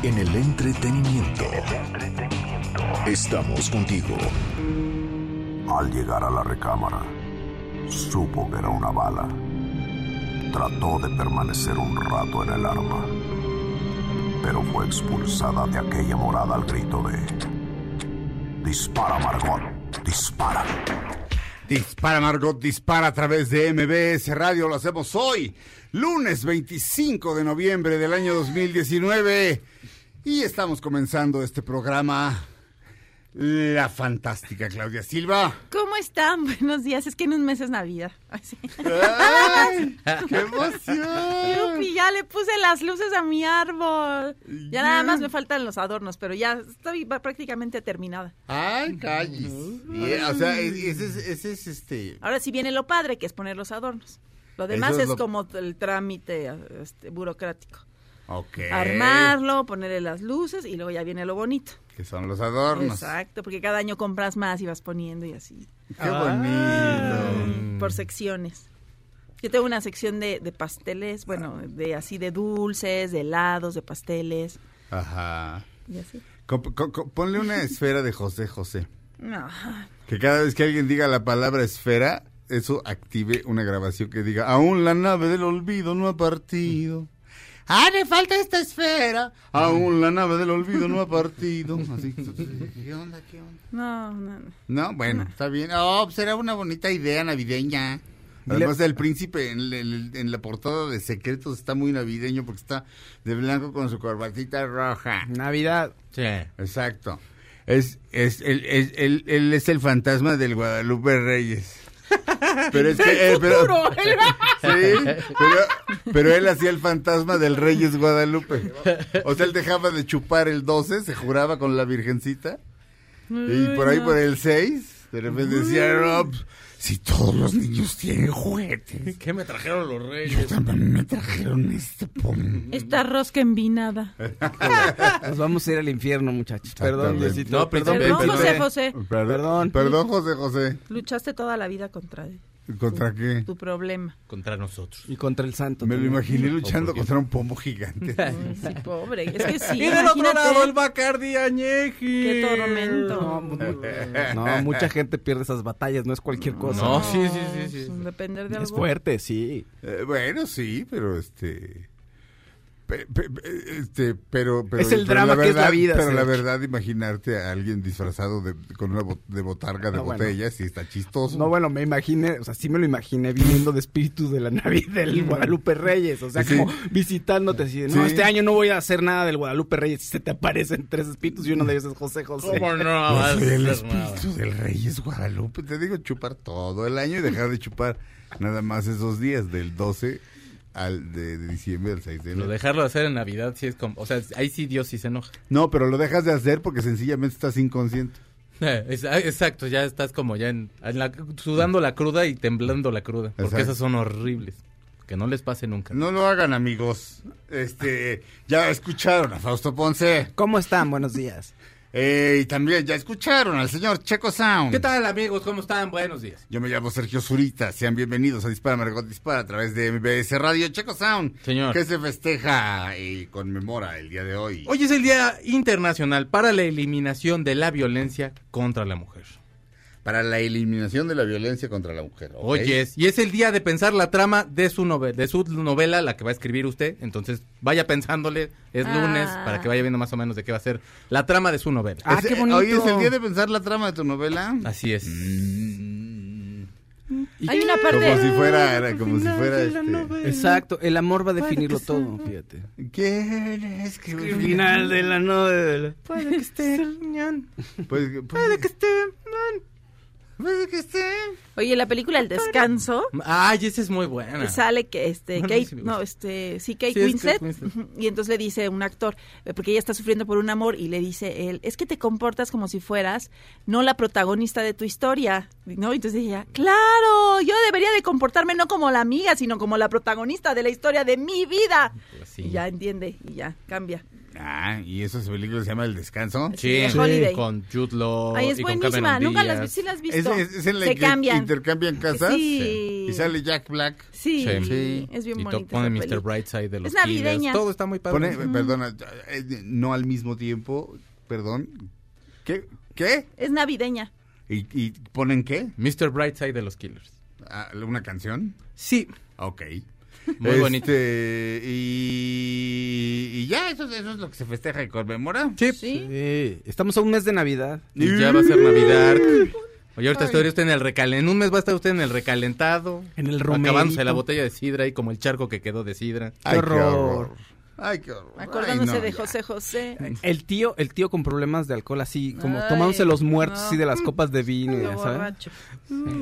En el entretenimiento. Estamos contigo. Al llegar a la recámara, supo que era una bala. Trató de permanecer un rato en el arma, pero fue expulsada de aquella morada al grito de... Dispara, Margot, dispara. Dispara Margot, dispara a través de MBS Radio. Lo hacemos hoy, lunes 25 de noviembre del año 2019. Y estamos comenzando este programa. La fantástica Claudia Silva. ¿Cómo están? Buenos días. Es que en un mes es Navidad. ¡Qué emoción! Yupi, ya le puse las luces a mi árbol. Ya nada más me faltan los adornos, pero ya estoy prácticamente terminada. ¡Ay, calles! Bien, o sea, ese es, ese es este. Ahora sí viene lo padre, que es poner los adornos. Lo demás es es, lo- como el trámite este, burocrático. Ok. Armarlo, ponerle las luces y luego ya viene lo bonito. Que son los adornos. Exacto, porque cada año compras más y vas poniendo y así. ¡Qué bonito! Mm, Por secciones. Yo tengo una sección de, de pasteles, bueno, de así de dulces, de helados, de pasteles Ajá. y así. Co- co- co- ponle una esfera de José José. No, Que cada vez que alguien diga la palabra esfera, eso active una grabación que diga, aún la nave del olvido no ha partido. Ah, le falta esta esfera. Aún la nave del olvido no ha partido. Así. ¿Qué onda? ¿Qué onda? no, no, no. No, bueno, está bien. Oh, será una bonita idea navideña. Además, el príncipe en, la portada de Secretos está muy navideño porque está de blanco con su corbatita roja. Navidad. Sí. Exacto. Es, es, él, es- él- él es el fantasma del Guadalupe Reyes. Pero es que. eh, pero, sí, pero, pero él hacía el fantasma del Reyes Guadalupe. O sea, él dejaba de chupar el 12, se juraba con la Virgencita. Y por ahí, por el 6, de repente decía: no, pues, si todos los niños tienen juguetes. ¿Qué me trajeron los Yo reyes? también me trajeron este pom. Esta rosca envinada. Nos vamos a ir al infierno, muchachos. Perdón. Diosito. No, perdón, Perdón, príncipe. José José. Perdón. Perdón, José José. Luchaste toda la vida contra él, ¿Contra qué? tu problema. Contra nosotros. Y contra el santo. Me lo imaginé luchando contra un pomo gigante. Ay, sí, pobre. Es que sí, y del otro lado el Bacardi Añeji. Qué tormento. No, mu- no, mucha gente pierde esas batallas, no es cualquier cosa. No, sí, sí, sí, sí. Depender de algo. Es fuerte, sí. Eh, bueno, sí, pero este... pe- pe- pe- este, pero, pero, Es el pero drama que es la verdad- vida, Pero la verdad, imaginarte a alguien disfrazado de, con una bot- de botarga de No, bueno. botellas, sí está chistoso. No, bueno, me imaginé, o sea, sí me lo imaginé viniendo de espíritu de la Navidad del Guadalupe Reyes, o sea, Sí. como visitándote así, de, no, Sí. este año no voy a hacer nada del Guadalupe Reyes, y se te aparecen tres espíritus y uno de ellos es José José. ¿Cómo no? Soy el nada? espíritu del Reyes Guadalupe. Te digo chupar todo el año y dejar de chupar nada más esos días, del 12 al de, de diciembre al 6 de Lo enero. dejarlo hacer en Navidad sí es como, o sea, ahí sí Dios sí se enoja. No, pero lo dejas de hacer porque sencillamente estás inconsciente. Ah, exacto, ya estás como ya en, en la- sudando la cruda y temblando la cruda, porque Exacto. esas son horribles. Que no les pase nunca. No lo hagan, amigos. Este, ya escucharon a Fausto Ponce. ¿Cómo están? Buenos días. Eh, y también ya escucharon al señor Checo Sound. ¿Qué tal amigos? ¿Cómo están? Buenos días. Yo me llamo Sergio Zurita. Sean bienvenidos a Dispara Margot Dispara a través de MBS Radio Checo Sound. Señor. Que se festeja y conmemora el día de hoy. Hoy es el Día Internacional para la Eliminación de la Violencia contra la Mujer. Para la eliminación de la violencia contra la mujer. ¿ok? Oyes, y es el día de pensar la trama de su novela, de su novela, la que va a escribir usted. Entonces, vaya pensándole, es Ah. lunes, para que vaya viendo más o menos de qué va a ser la trama de su novela. Ah, Es- qué bonito. Hoy es el día de pensar la trama de tu novela. Así es. Mm. Hay una parte. Como si fuera, era como si fuera este. Exacto, el amor va a definirlo todo, fíjate. ¿Quién es que El final de la novela. Puede que esté que esté Pues que esté. Oye, la película El Descanso Ay, esa es muy buena. sale que este Kate, sí no, este, sí Kate Sí, Winslet, y entonces le dice un actor, eh, porque ella está sufriendo por un amor y le dice él, es que te comportas como si fueras no la protagonista de tu historia, ¿no? Y Entonces ella, claro, yo debería de comportarme no como la amiga, sino como la protagonista de la historia de mi vida. Pues sí. Y ya entiende y ya cambia. Ah, y esa película se llama El Descanso. Sí, Sí, con Jude Law Ay, es y con buenísima, Cameron nunca las sí las has ¿Es, visto. es- es en la Se que cambian. intercambian casas? Sí. Y sale Jack Black. Sí, Sí. Sí. es bien Y to- bonita. pone Mr. Brightside de los Es navideña. Killers. Todo está muy padre. Pone, perdona, eh, no al mismo tiempo, perdón. ¿Qué? ¿Qué? Es navideña. ¿Y, y ponen qué? Mr. Brightside de los Killers. Ah, ¿Una canción? Sí. Ok. Muy Este, bonito. Y, y ya, eso, eso es lo que se festeja y conmemora. Sí. Estamos a un mes de Navidad. Y ya va a ser Navidad. Oye, ahorita estaría usted en el recalentado. En un mes va a estar usted en el recalentado. En el Acabándose romerito. la botella de sidra y como el charco que quedó de sidra. Ay, horror. Ay, qué horror. Acordándose Ay, no, de. José José. El tío, el tío con problemas de alcohol así, como Ay, tomándose los muertos no. así de las copas de vino, Lo ya ¿sabes? borracho.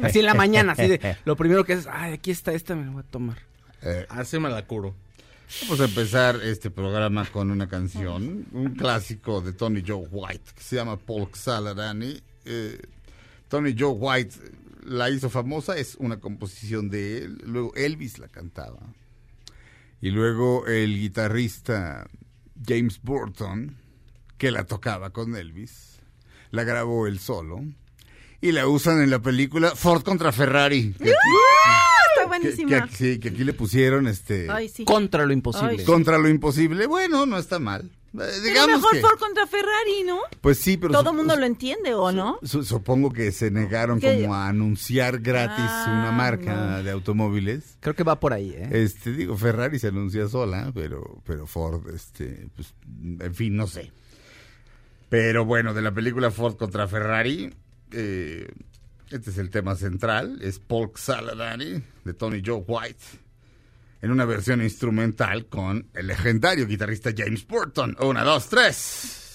Así en la mañana, así de, lo primero que es, ay, aquí está esta, me la voy a tomar. Eh, Así me la curo. Vamos a empezar este programa con una canción, un clásico de Tony Joe White, que se llama Polk Saladani. Eh, Tony Joe White la hizo famosa, es una composición de él. Luego Elvis la cantaba. Y luego el guitarrista James Burton, que la tocaba con Elvis, la grabó él solo. Y la usan en la película Ford contra Ferrari. Que aquí, Está que- buenísima. que sí, que aquí le pusieron este... Ay, sí. Contra lo imposible. Ay, Contra lo imposible, bueno, no está mal. Eh, Pero digamos mejor que, Ford contra Ferrari, ¿no? pues sí, pero Todo sup- mundo lo entiende, ¿o no? su- supongo que se negaron como a anunciar gratis Ah, una marca no. de automóviles. Creo que va por ahí, ¿eh? Este, digo, Ferrari se anuncia sola, pero, pero Ford, este, pues, en fin, no sé. Pero bueno, de la película Ford contra Ferrari, eh, este es el tema central, es Polk Saladani, de Tony Joe White, en una versión instrumental con el legendario guitarrista James Burton. Una, dos, tres.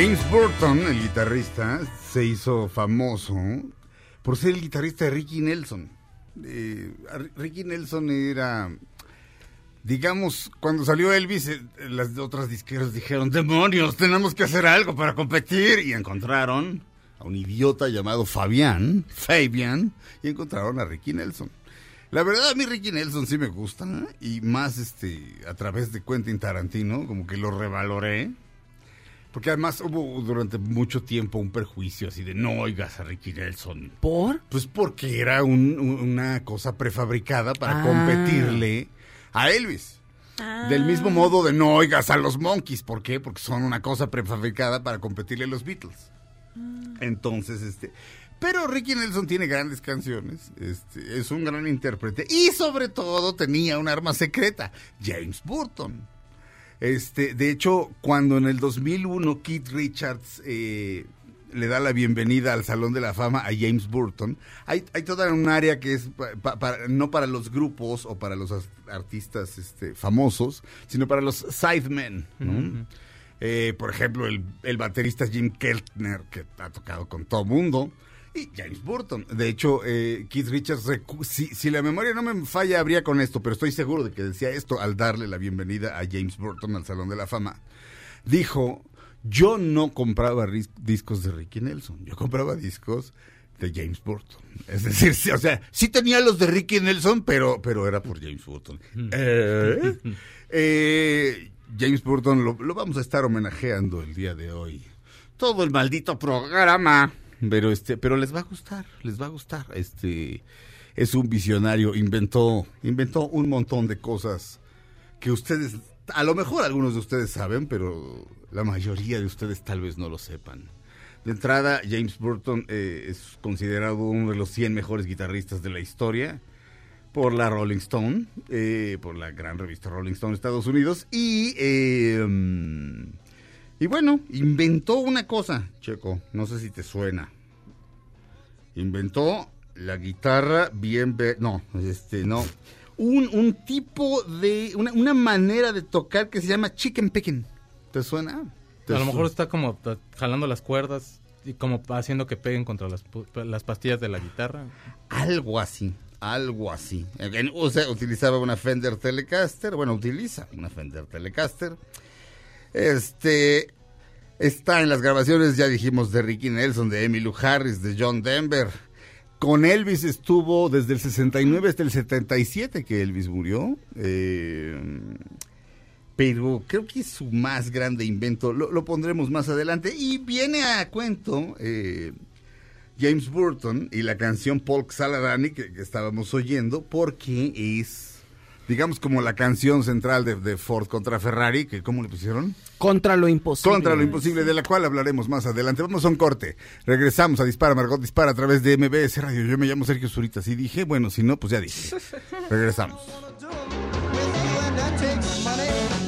James Burton, el guitarrista, se hizo famoso por ser el guitarrista de Ricky Nelson. Eh, Ricky Nelson era, digamos, cuando salió Elvis, eh, las otras disqueras dijeron, demonios, tenemos que hacer algo para competir. Y encontraron a un idiota llamado Fabián, Fabian, y encontraron a Ricky Nelson. La verdad, a mí Ricky Nelson sí me gusta, ¿eh? y más este a través de Quentin Tarantino, como que lo revaloré. Porque además hubo durante mucho tiempo un perjuicio así de no oigas a Ricky Nelson. ¿Por? Pues porque era un- un- una cosa prefabricada para Ah. competirle a Elvis. Del mismo modo de no oigas a los Monkeys. ¿Por qué? Porque son una cosa prefabricada para competirle a los Beatles. Entonces, este... Pero Ricky Nelson tiene grandes canciones, este, es un gran intérprete y sobre todo tenía un arma secreta, James Burton. Este, de hecho, cuando en el 2001 Keith Richards eh, le da la bienvenida al Salón de la Fama a James Burton, hay, hay toda un área que es pa- pa- para- no para los grupos o para los as- artistas este, famosos, sino para los sidemen. ¿no? Eh, por ejemplo, el, el baterista Jim Keltner, que ha tocado con todo mundo, y James Burton. De hecho, eh, Keith Richards, si, si la memoria no me falla, habría con esto, pero estoy seguro de que decía esto al darle la bienvenida a James Burton al Salón de la Fama. Dijo, yo no compraba discos de Ricky Nelson, yo compraba discos de James Burton. Es decir, sí, o sea, sí tenía los de Ricky Nelson, pero, pero era por James Burton. Eh, eh, James Burton lo, lo vamos a estar homenajeando el día de hoy. Todo el maldito programa. Pero este, pero les va a gustar, les va a gustar. Este es un visionario, inventó, inventó un montón de cosas que ustedes, a lo mejor algunos de ustedes saben, pero la mayoría de ustedes tal vez no lo sepan. De entrada, James Burton eh, es considerado uno de los 100 mejores guitarristas de la historia por la Rolling Stone, eh, por la gran revista Rolling Stone Estados Unidos. Y, eh, y bueno, inventó una cosa, Checo, no sé si te suena. Inventó la guitarra bien... no, este, no. Un, un tipo de... Una, una manera de tocar que se llama chicken picking. ¿Te suena? ¿Te A lo mejor está como ta- jalando las cuerdas y como haciendo que peguen contra las, las pastillas de la guitarra. Algo así, algo así. O sea, utilizaba una Fender Telecaster, bueno, utiliza una Fender Telecaster. Este está en las grabaciones, ya dijimos, de Ricky Nelson, de Emmylou Harris, de John Denver. Con Elvis estuvo desde el 69 hasta el 77 que Elvis murió. Eh, pero creo que es su más grande invento. Lo, pondremos más adelante. Y viene a cuento eh, James Burton y la canción Polk Saladani que, que estábamos oyendo, porque es, digamos, como la canción central de, de Ford contra Ferrari, que ¿cómo le pusieron? Contra lo imposible. Contra lo imposible, de la cual hablaremos más adelante. Vamos a un corte. Regresamos a Dispara, Margot Dispara a través de MBS Radio. Yo me llamo Sergio Zurita. Si dije, bueno, si no, pues ya dije. Regresamos.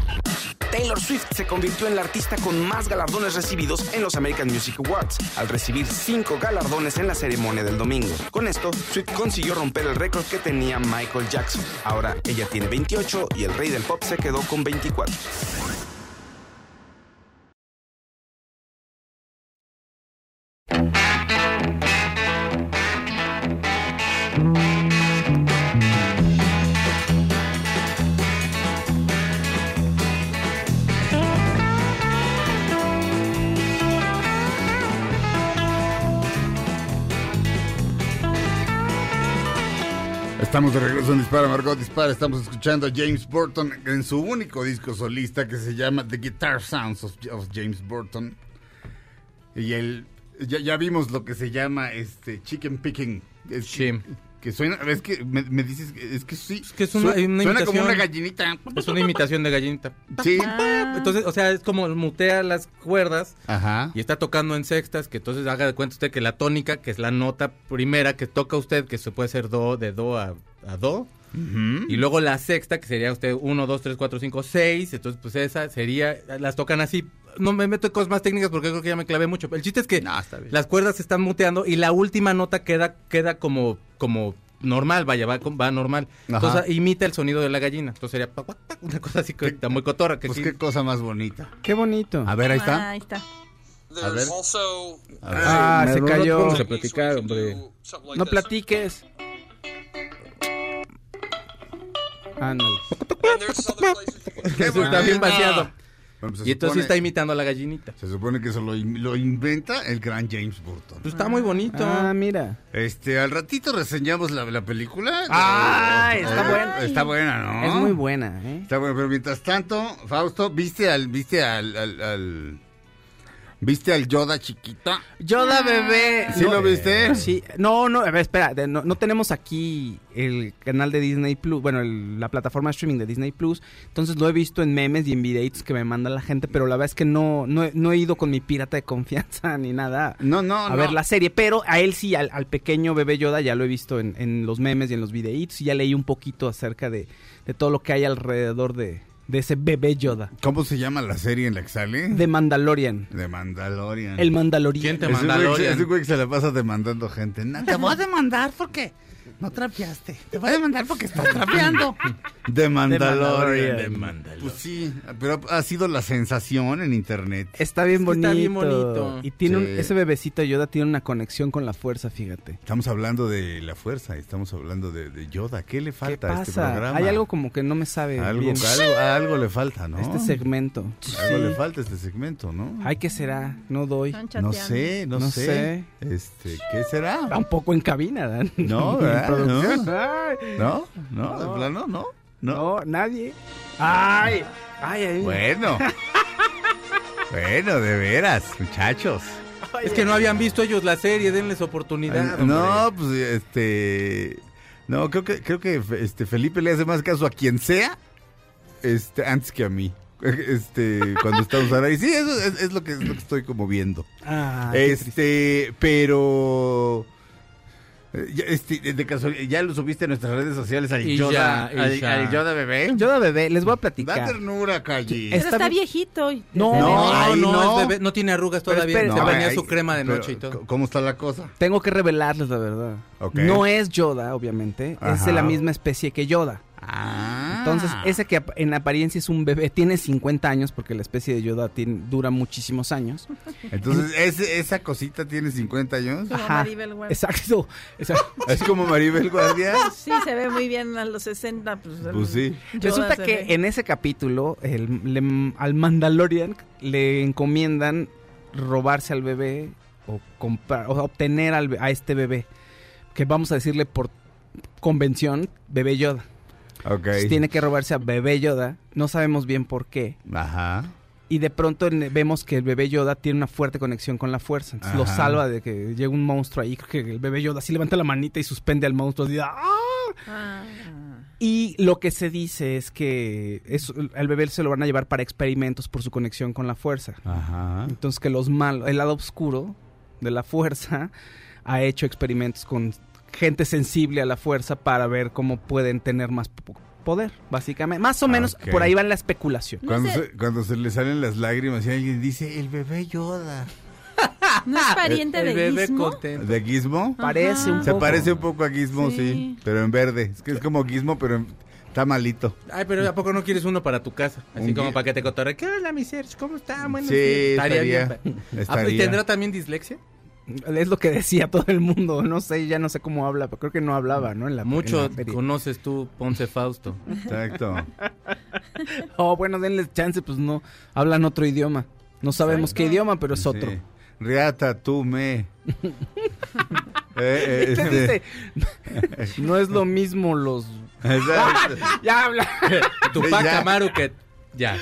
Taylor Swift se convirtió en la artista con más galardones recibidos en los American Music Awards, al recibir cinco galardones en la ceremonia del domingo. Con esto, Swift consiguió romper el récord que tenía Michael Jackson. Ahora ella tiene 28 y el rey del pop se quedó con 24. Estamos de regreso en Dispara, Margot Dispara. Estamos escuchando a James Burton en su único disco solista que se llama The Guitar Sounds of, of James Burton. Y el, ya, ya vimos lo que se llama este chicken picking. Es Sí. Que, suena, es que me, me dices, es que sí. Es que es una- Sue- una suena como una gallinita. Es una imitación de gallinita. Sí. Entonces, o sea, es como mutea las cuerdas Ajá. y está tocando en sextas, que entonces haga de cuenta usted que la tónica, que es la nota primera que toca usted, que se puede hacer do, de do a, a do, Ujú. y luego la sexta, que sería usted 1, 2, 3, 4, 5, 6, entonces pues esa sería, las tocan así. No me meto en cosas más técnicas porque creo que ya me clavé mucho. El chiste es que No, está bien. las cuerdas se están muteando y la última nota queda, queda como, como normal, vaya, va, va normal. Ajá. Entonces imita el sonido de la gallina. Entonces sería una cosa así que está muy cotorra. Que Pues sí. qué cosa más bonita. Qué bonito. A ver, ahí Ah, está. ahí está. A ver. A ver. Ah, Me- se cayó. vamos a platicar, hombre. No platiques. Ándale. Eso está bien vaciado. Bueno, pues Y entonces supone- está imitando a la gallinita. Se supone que eso lo, in- lo inventa el gran James Burton. Pues está muy bonito. Ah, mira. Este, al ratito reseñamos la, la película. Ah, está buena. Está buena, ¿no? Es muy buena, ¿eh? Está bueno, pero mientras tanto, Fausto, ¿viste al, viste al, al, al- viste al Yoda chiquita? Yoda bebé. ¿Sí lo viste? Sí. No, no, a ver, espera. No, no tenemos aquí el canal de Disney Plus, bueno, el- la plataforma de streaming de Disney Plus. Entonces lo he visto en memes y en videitos que me manda la gente, pero la verdad es que no, no, he- no he ido con mi pirata de confianza ni nada. No, no, a no. ver la serie, pero a él sí, al, al pequeño bebé Yoda ya lo he visto en, en los memes y en los videitos y ya leí un poquito acerca de, de todo lo que hay alrededor de, de ese bebé Yoda. ¿Cómo se llama la serie en la que sale? De Mandalorian. De Mandalorian. El Mandalorian. ¿Quién te Ese manda güey, ese güey que se la pasa demandando gente. No, te voy a demandar porque no trapeaste. Te voy a demandar porque estás trapeando. De Mandalorian. De Mandalorian. Pues sí, pero ha sido la sensación en internet. Está bien bonito. está bien bonito. Y tiene un- ese bebecito Yoda tiene una conexión con la fuerza, fíjate. Estamos hablando de la fuerza, estamos hablando de, de Yoda. ¿Qué le ¿Qué falta a este pasa? programa? Hay algo como que no me sabe algo, bien. algo, algo le falta, ¿no? Este segmento. Algo le falta a este segmento, ¿no? Ay, ¿qué será? No doy. No sé, no, No sé. sé. Este, ¿qué será? Tampoco en cabina, Dan. No, ¿verdad? Producción. No. No, no, de plano, no. No. no, nadie. Ay, ay, ay. Bueno. bueno, de veras, muchachos. Es que no habían visto ellos la serie, denles oportunidad. Ay, no, pues este no, creo que creo que este Felipe le hace más caso a quien sea este antes que a mí. Este, cuando estamos ahí. Sí, eso es, es lo que es lo que estoy como viendo. Ah. Este, pero este, de casualidad, ya lo subiste a nuestras redes sociales al Yoda, ya, y al, ya. al Yoda bebé. Yoda bebé, les voy a Da platicar. ternura, Calle. Pero Está está, viejito. No, No, no, no. es bebé, no tiene arrugas Pero todavía. espérense, Se a ver, baña ahí- su crema de pero, noche y todo. ¿Cómo está la cosa? Tengo que revelarles la verdad. Ok. No es Yoda, obviamente. Es Ajá. de la misma especie que Yoda. Ah. Entonces, ese que ap- en apariencia es un bebé, tiene 50 años porque la especie de Yoda tiene- dura muchísimos años. Entonces, ese- esa cosita tiene 50 años. Como Maribel Guardia. Exacto. exacto. Es como Maribel Guardia. Sí, se ve muy bien a los 60. Pues, Pues sí. Yoda Resulta que ve. en ese capítulo, el- le- al Mandalorian le encomiendan robarse al bebé o comprar o obtener al a este bebé, que vamos a decirle por convención, bebé Yoda. Entonces, Tiene que robarse a bebé Yoda, no sabemos bien por qué. Ajá. Y de pronto vemos que el bebé Yoda tiene una fuerte conexión con la fuerza. Entonces lo salva de que llegue un monstruo ahí. Creo que el bebé Yoda así levanta la manita y suspende al monstruo. así, ¡ah! Ah. Y lo que se dice es que es, al bebé se lo van a llevar para experimentos por su conexión con la fuerza. Ajá. Entonces que los malos, el lado oscuro de la fuerza ha hecho experimentos con gente sensible a la fuerza para ver cómo pueden tener más po- poder, básicamente. Más o menos por ahí va la especulación. Cuando, No sé. se, cuando se le salen las lágrimas y alguien dice, el bebé Yoda. ¿No es pariente El de bebé Gizmo? contento. ¿De Gizmo? Parece un Se poco. parece un poco a Gizmo, sí. Sí. pero en verde. Es que es como Gizmo, pero en- está malito. Ay, pero ¿a poco no quieres uno para tu casa? Así Un como para que te cotorre. ¿Qué hola, mi Serge? ¿Cómo está? Buenos Sí, días. estaría, bien. Ah, pues, ¿Y estaría. tendrá también dislexia? Es lo que decía todo el mundo. No sé, ya no sé cómo habla, pero creo que no hablaba, ¿no? En la, Mucho en la serie. conoces tú, Ponce Fausto. Exacto. Oh, bueno, denle chance, pues no. Hablan otro idioma. No sabemos qué idioma, pero es otro. Sí. Riata, tú me. Eh, eh, ¿Qué este- dice? no es lo mismo los... Ya habla. Tupac. Amaru que... Ya.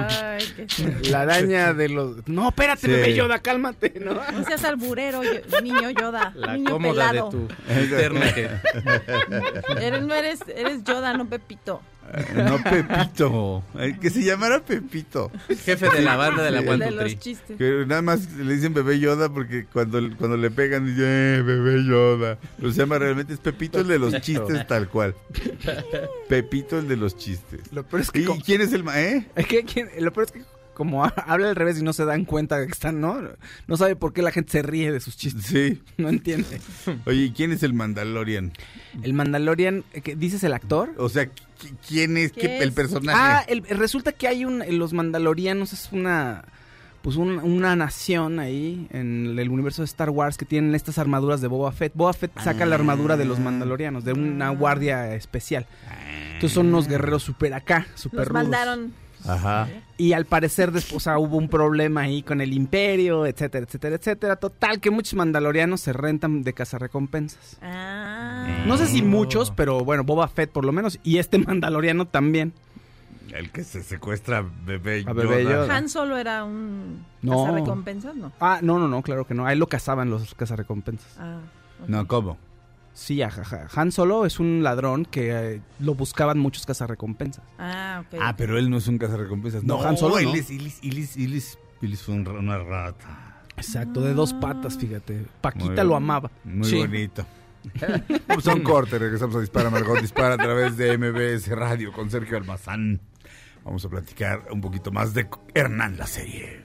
Ay, qué La araña de los... No, espérate, Sí. bebé Yoda, cálmate, ¿no? No seas alburero, yo- niño Yoda. La niño cómoda pelado. de tu interna que... Eres, no eres, eres Yoda, no Pepito. No Pepito. Eh, Que se llamara Pepito. Jefe de la banda de la. One, de Two, los Three. chistes. Que nada más le dicen bebé Yoda porque cuando, cuando le pegan dicen, eh, bebé Yoda. Lo se llama realmente, es Pepito el de los chistes tal cual. Pepito el de los chistes. Lo peor es que... ¿Y quién es el ma eh? es que ¿quién- Lo peor es que como habla al revés y no se dan cuenta de que están, ¿no? No sabe por qué la gente se ríe de sus chistes. Sí. No entiende. Oye, ¿y ¿quién es el Mandalorian? El Mandalorian, eh, ¿qué- ¿dices el actor? O sea, ¿qui- ¿quién es ¿Qué qué- es? el personaje? Ah, el- resulta que hay un, los Mandalorianos es una, pues un- una nación ahí en el universo de Star Wars que tienen estas armaduras de Boba Fett. Boba Fett saca la armadura de los Mandalorianos, de una guardia especial. Entonces son unos guerreros super acá, super Los rudos. mandaron. Ajá. Y al parecer después o sea, hubo un problema ahí con el imperio, etcétera, etcétera, etcétera. Total, que muchos mandalorianos se rentan de cazarrecompensas. Ah. No sé si muchos, pero bueno, Boba Fett por lo menos. Y este mandaloriano también. El que se secuestra a bebé A Bebé Yoda. Yoda. Han solo era un No. recompensas, ¿no? Ah, no, no, no, claro que no. Ahí lo cazaban los cazarrecompensas. Ah. No, ¿cómo? Sí, ajaja. Han Solo es un ladrón que eh, lo buscaban muchos cazarrecompensas. Ah, ok. Ah, pero él no es un cazarrecompensas. No, Han Solo él no. es, él es, él es, él es- él es un una rata. Exacto, de dos patas, fíjate. Paquita lo amaba. Muy Sí. bonito. Vamos a un corte, regresamos a Dispara Margot Dispara a través de MBS Radio con Sergio Almazán. Vamos a platicar un poquito más de Hernán la serie.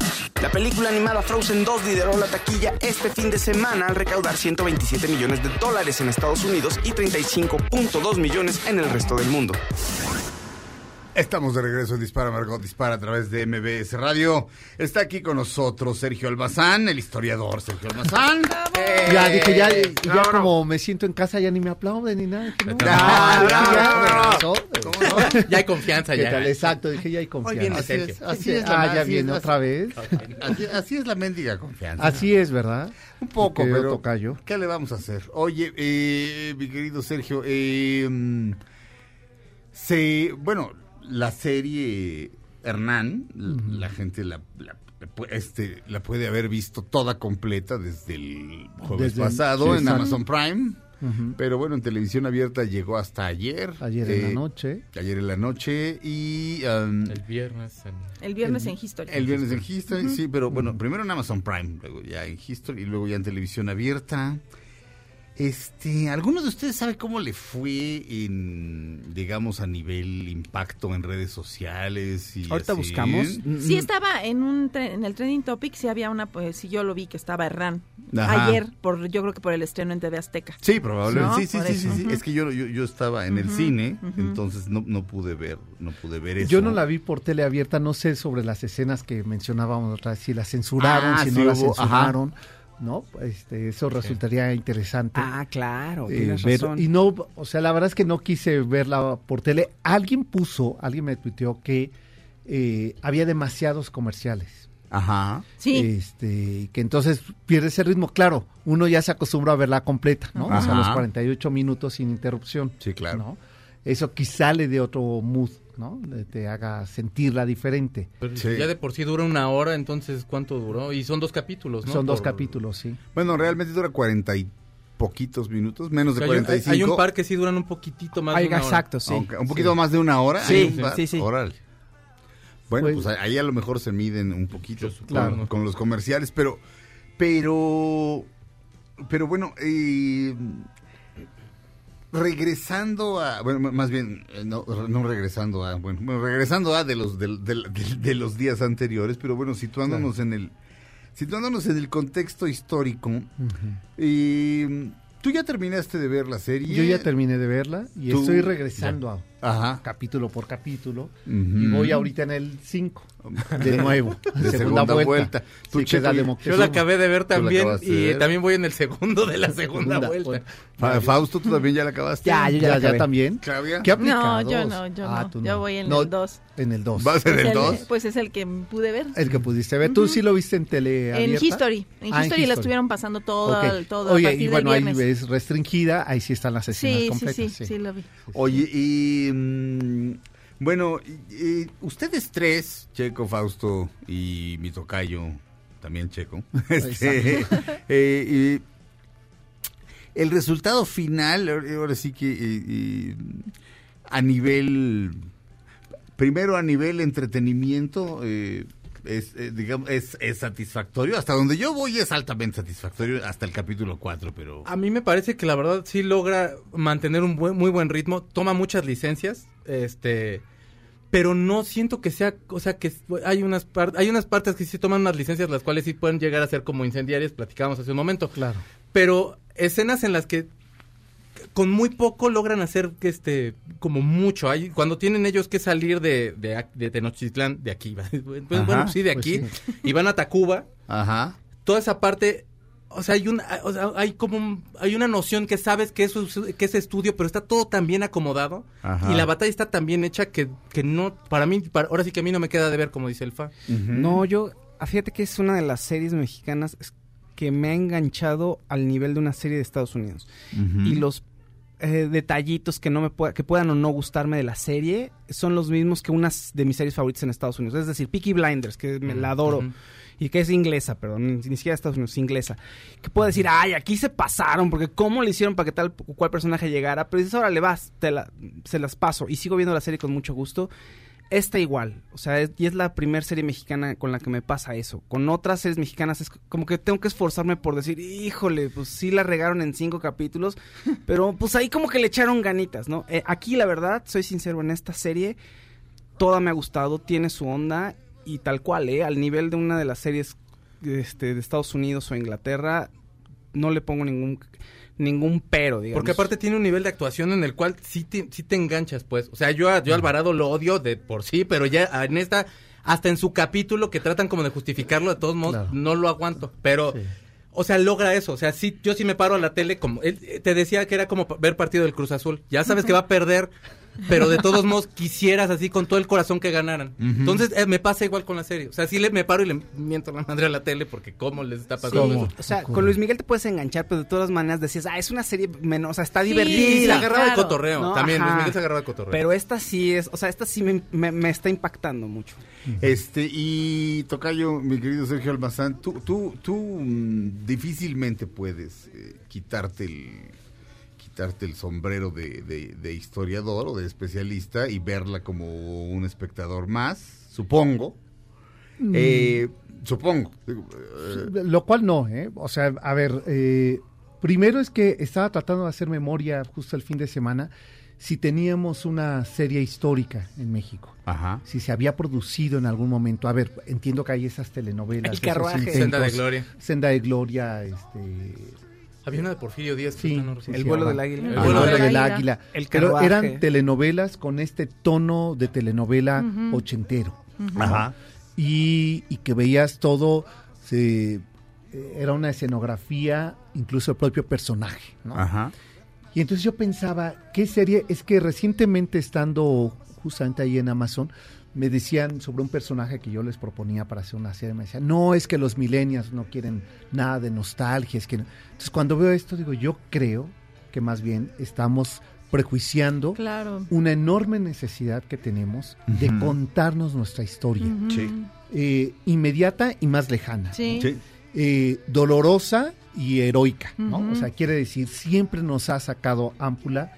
La película animada Frozen 2 lideró la taquilla este fin de semana al recaudar 127 millones de dólares en Estados Unidos y 35.2 millones en el resto del mundo. Estamos de regreso en Dispara Margot Dispara a través de MBS Radio. Está aquí con nosotros Sergio Almazán, el historiador Sergio Almazán. Ya dije, ya, ya como me siento en casa, ya ni me aplauden ni nada. dije, no. Ya, ya, bravo. regresó. ¿Cómo no? Ya hay confianza, ¿Qué ya. tal? Exacto, dije, ya hay Hoy viene confianza. Así es, así es la- ah, ya así viene es, otra vez. Así, así es la mendiga confianza. Así es, ¿verdad? Un poco, pero tocayo. ¿qué le vamos a hacer? Oye, eh, mi querido Sergio, eh, mm, se, bueno, la serie Hernán, la gente la, la- este, la puede haber visto toda completa desde el jueves Desde el- pasado sí, en. Amazon Prime. Pero bueno, en televisión abierta llegó hasta ayer. Ayer en la eh, noche. Ayer en la noche y um, El viernes. en- El viernes en History. el viernes en History, sí, pero bueno, primero en Amazon Prime, luego ya en History y luego ya en televisión abierta. Este, ¿alguno de ustedes sabe cómo le fue en, digamos, a nivel impacto en redes sociales? Y Ahorita así? buscamos. Sí estaba en un tre- en el trending topic, sí había una, pues sí yo lo vi que estaba Herrán Ajá. ayer, por yo creo que por el estreno en TV Azteca. Sí, probablemente. ¿No? Sí, sí, sí, sí, sí. Es que yo, yo, yo estaba en el cine, entonces no, no pude ver, no pude ver eso. Yo no la vi por tele abierta, no sé sobre las escenas que mencionábamos otra vez, si las censuraron, Ah, si sí no las hubo, censuraron, ¿no? Este, eso resultaría interesante. Ah, claro, eh, tienes ver- razón. y no, o sea, la verdad es que no quise verla por tele. Alguien puso, alguien me tuiteó que eh, había demasiados comerciales. Ajá. Sí. Este, que entonces pierde ese ritmo. Claro, uno ya se acostumbra a verla completa, ¿no? O sea, Ajá. los 48 minutos sin interrupción. Sí, claro. ¿no? Eso quizá le dé otro mood, ¿no? Te haga sentirla diferente. Pero Sí. Ya de por sí dura una hora, entonces ¿cuánto duró? Y son dos capítulos, ¿no? Son dos Por- capítulos, sí. Bueno, realmente dura cuarenta y poquitos minutos, menos O de sea, hay, hay- 45. hay un par que sí duran un poquito más de una hora. exacto, sí. Aunque- un poquito más de una hora. Sí, hay par. sí, sí. Bueno, Pues- pues, ahí a lo mejor se miden un poquito con, Claro. con los comerciales, pero, pero, pero bueno, eh, regresando a, bueno, más bien, eh, no, no regresando a, bueno, bueno, regresando a de los del- del- de, los días anteriores, pero bueno, situándonos en el, situándonos en el contexto histórico. eh, Tú ya terminaste de ver la serie. Yo ya terminé de verla y Tú- estoy regresando a, Ajá. capítulo por capítulo, y voy ahorita en el 5, de nuevo, De segunda vuelta. Tú, Sí, es Yo la acabé de ver también y ver. también voy en el segundo de la segunda, Segunda, vuelta. Fausto, ¿tú también ya la acabaste? Ya, yo ya Ya, la ya acabé. también. Claudia. ¿Qué No, aplicados? yo no, yo Ah, no. tú Yo voy en No, el 2. En el 2. ¿Vas en el 2? Pues es el que pude ver. El que pudiste ver. ¿Tú sí lo viste en tele En? History. En Ah, History la estuvieron pasando todo, Ok. todo a Oye, partir y del bueno, ahí viernes. ves restringida, ahí sí están las escenas Sí, sí, completas. sí, sí, lo vi. Oye, y mm, bueno, ustedes tres, Checo, Fausto y mi tocayo, también Checo, este, eh, el resultado final, ahora sí que eh, a nivel, primero a nivel entretenimiento, eh, es, eh, digamos, es, es satisfactorio. Hasta donde yo voy es altamente satisfactorio, hasta el capítulo 4, pero... A mí me parece que la verdad sí logra mantener un buen, muy buen ritmo, toma muchas licencias, este, pero no siento que sea, o sea, que hay unas par- hay unas partes que sí toman unas licencias las cuales sí pueden llegar a ser como incendiarias, platicábamos hace un momento. Claro. Pero escenas en las que con muy poco logran hacer que este como mucho hay cuando tienen ellos que salir de de, ac- de Tenochtitlán de aquí pues, bueno Ajá, sí de pues aquí sí. y van a Tacuba Ajá. toda esa parte o sea hay una o sea, hay como un- hay una noción que sabes que eso es, que es estudio pero está todo tan bien acomodado Ajá. y la batalla está tan bien hecha que, que no para mí para- ahora sí que a mí no me queda de ver como dice el fa No, yo, ah, fíjate que es una de las series mexicanas es- que me ha enganchado al nivel de una serie de Estados Unidos. Y los eh, detallitos que no me pueda- que puedan o no gustarme de la serie son los mismos que unas de mis series favoritas en Estados Unidos. Es decir, Peaky Blinders, que me la adoro. Y que es inglesa, perdón, ni siquiera Estados Unidos, inglesa. Que puedo decir, ay, aquí se pasaron, porque cómo le hicieron para que tal o cual personaje llegara. Pero dices, ahora le vas, te la- se las paso. Y sigo viendo la serie con mucho gusto. Esta igual, o sea, es- y es la primera serie mexicana con la que me pasa eso. Con otras series mexicanas es como que tengo que esforzarme por decir, híjole, pues sí la regaron en cinco capítulos, pero pues ahí como que le echaron ganitas, ¿no? Eh, aquí la verdad, soy sincero, en esta serie toda me ha gustado, tiene su onda y tal cual, ¿eh? Al nivel de una de las series este, de Estados Unidos o Inglaterra, no le pongo ningún ningún pero, digamos. Porque aparte tiene un nivel de actuación en el cual sí te, sí te enganchas, pues. O sea, yo a, yo a Alvarado lo odio de por sí, pero ya en esta, hasta en su capítulo que tratan como de justificarlo, de todos modos, Claro. no lo aguanto. Pero, o sea, logra eso. O sea, sí, yo sí me paro a la tele como... él, te decía que era como ver partido del Cruz Azul. Ya sabes que va a perder, pero de todos modos quisieras así con todo el corazón que ganaran. Entonces, eh, me pasa igual con la serie. O sea, sí le, me paro y le miento la madre a la tele porque cómo les está pasando ¿Cómo? eso. O sea, con Luis Miguel te puedes enganchar, pero de todas maneras decías, ah, es una serie menos, o sea, está Sí, divertida. Se agarraba de claro. cotorreo. No, También, ajá. Luis Miguel se agarraba de cotorreo. Pero esta sí es, o sea, esta sí me, me- me está impactando mucho. Este, y Tocayo, mi querido Sergio Almazán, tú, tú, tú mm, difícilmente puedes eh, quitarte el quitarte el sombrero de, de- de historiador o de especialista y verla como un espectador más, supongo. Eh, supongo. Eh, Lo cual no, ¿eh? O sea, a ver, eh, primero es que estaba tratando de hacer memoria justo el fin de semana si teníamos una serie histórica en México. Ajá. Si se había producido en algún momento. A ver, entiendo que hay esas telenovelas. El carruaje. intentos, Senda de Gloria. Senda de Gloria, este... Había una de Porfirio Díaz. que Sí, no. El vuelo del águila. El El vuelo del del águila. águila. El Pero eran telenovelas con este tono de telenovela ochentero. Ajá. y, y que veías todo, se, eh, era una escenografía, incluso el propio personaje. ¿no? Ajá. Y entonces yo pensaba, ¿qué serie? Es que recientemente estando justamente ahí en Amazon, me decían sobre un personaje que yo les proponía para hacer una serie, me decían, no, es que los millennials no quieren nada de nostalgia. Es que no". Entonces cuando veo esto digo, yo creo que más bien estamos prejuiciando Claro. una enorme necesidad que tenemos de contarnos nuestra historia. Sí. eh, inmediata y más lejana, Sí. Sí. eh, dolorosa y heroica. O sea, quiere decir, siempre nos ha sacado ámpula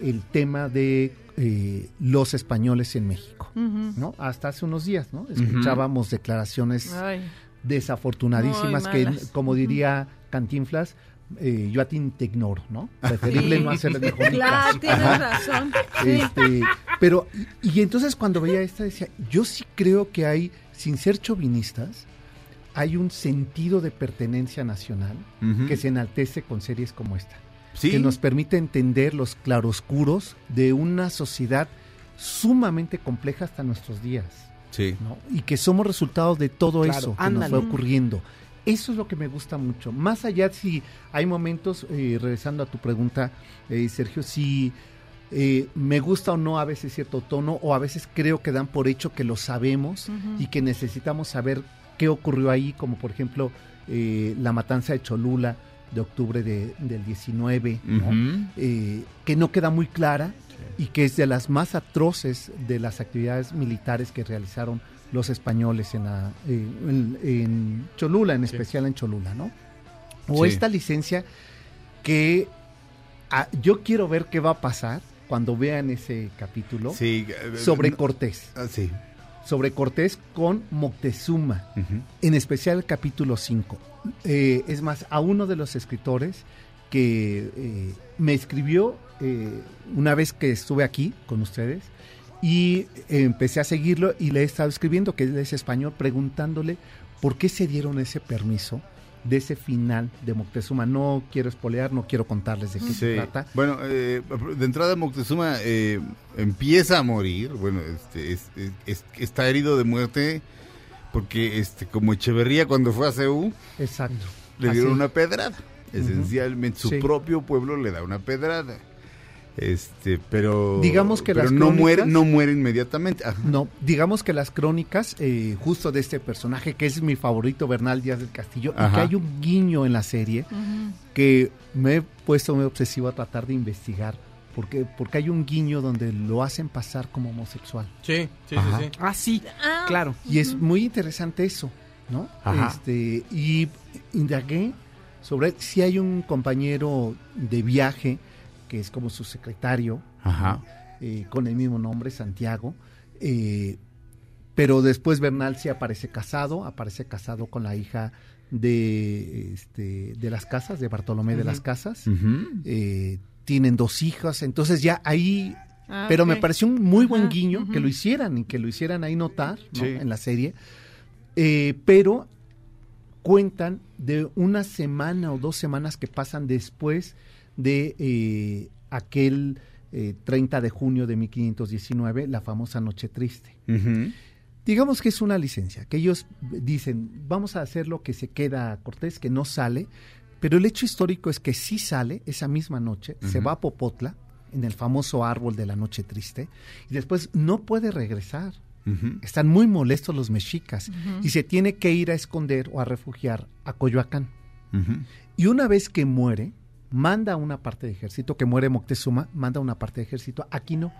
el tema de eh, los españoles en México. ¿no? Hasta hace unos días, ¿no? Escuchábamos declaraciones Ay. desafortunadísimas que, como diría Cantinflas, eh, yo a ti te ignoro, ¿no? Preferible Sí. no hacerle mejor Claro, tienes Ajá. razón. Este, pero, y, y entonces cuando veía esta decía, yo sí creo que hay, sin ser chauvinistas, hay un sentido de pertenencia nacional que se enaltece con series como esta, Sí. que nos permite entender los claroscuros de una sociedad sumamente compleja hasta nuestros días. Sí. ¿no? Y que somos resultados de todo Claro, eso que ándale. nos fue ocurriendo. Eso es lo que me gusta mucho. Más allá si hay momentos, eh, regresando a tu pregunta, eh, Sergio, si eh, me gusta o no a veces cierto tono, o a veces creo que dan por hecho que lo sabemos y que necesitamos saber qué ocurrió ahí, como por ejemplo eh, la matanza de Cholula de octubre de- del 19, ¿no? Ujú. eh, que no queda muy clara y que es de las más atroces de las actividades militares que realizaron los españoles en, la, eh, en, en Cholula, en especial en Cholula, ¿no? O Sí. esta licencia que ah, yo quiero ver qué va a pasar cuando vean ese capítulo eh, sobre no- Cortés, ah, sí. sobre Cortés con Moctezuma en especial el capítulo 5. Eh, es más, a uno de los escritores que eh, me escribió eh, una vez que estuve aquí con ustedes y empecé a seguirlo y le he estado escribiendo, que él es español, preguntándole por qué se dieron ese permiso de ese final de Moctezuma. No quiero espolear, no quiero contarles de qué se trata. Bueno, eh, de entrada Moctezuma eh, empieza a morir. Bueno, este, es- es- es- está herido de muerte porque, este, como Echeverría cuando fue a Ceú, Exacto. le dieron Así. una pedrada. Esencialmente, su Sí. propio pueblo le da una pedrada. Este, pero Digamos que pero las no crónicas- muere, no muere inmediatamente. Ajá. No, digamos que las crónicas, eh, justo de este personaje, que es mi favorito, Bernal Díaz del Castillo, y que hay un guiño en la serie que me he puesto muy obsesivo a tratar de investigar, porque, porque hay un guiño donde lo hacen pasar como homosexual. Sí, sí, Ajá. sí, sí. Ah, sí, Ah, claro. Y es muy interesante eso, ¿no? Ajá. Este, y indagué sobre si hay un compañero de viaje que es como su secretario, Ajá. eh, con el mismo nombre, Santiago. eh, pero después Bernal sí aparece casado, aparece casado con la hija de, este, de las casas, de Bartolomé de las Casas. Eh, tienen dos hijas, entonces ya ahí... Ah, pero me pareció un muy buen Ajá, guiño que lo hicieran y que lo hicieran ahí notar ¿no? Sí. en la serie. Eh, pero cuentan de una semana o dos semanas que pasan después de eh, aquel eh, 30 de junio de 1519, la famosa Noche Triste. Digamos que es una licencia, que ellos dicen, vamos a hacer lo que se queda a Cortés, que no sale, pero el hecho histórico es que sí sale esa misma noche, se va a Popotla, en el famoso árbol de la Noche Triste, y después no puede regresar. Están muy molestos los mexicas y se tiene que ir a esconder o a refugiar a Coyoacán. Y una vez que muere, manda una parte de ejército, que muere Moctezuma, manda una parte de ejército. Aquí no,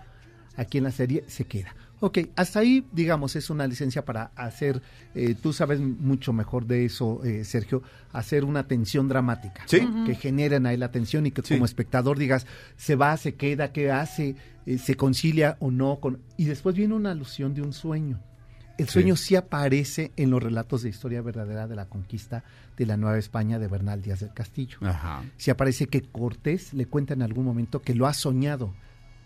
aquí en la serie se queda. Ok, hasta ahí, digamos, es una licencia para hacer, eh, tú sabes mucho mejor de eso, eh, Sergio, hacer una tensión dramática. Sí. ¿no? Que generen ahí la tensión y que Sí. como espectador digas, se va, se queda, qué hace, Eh, se concilia o no. con Y después viene una alusión de un sueño. El Sí. sueño sí aparece en los relatos de historia verdadera de la conquista de la Nueva España de Bernal Díaz del Castillo. Ajá. Si aparece que Cortés le cuenta en algún momento que lo ha soñado,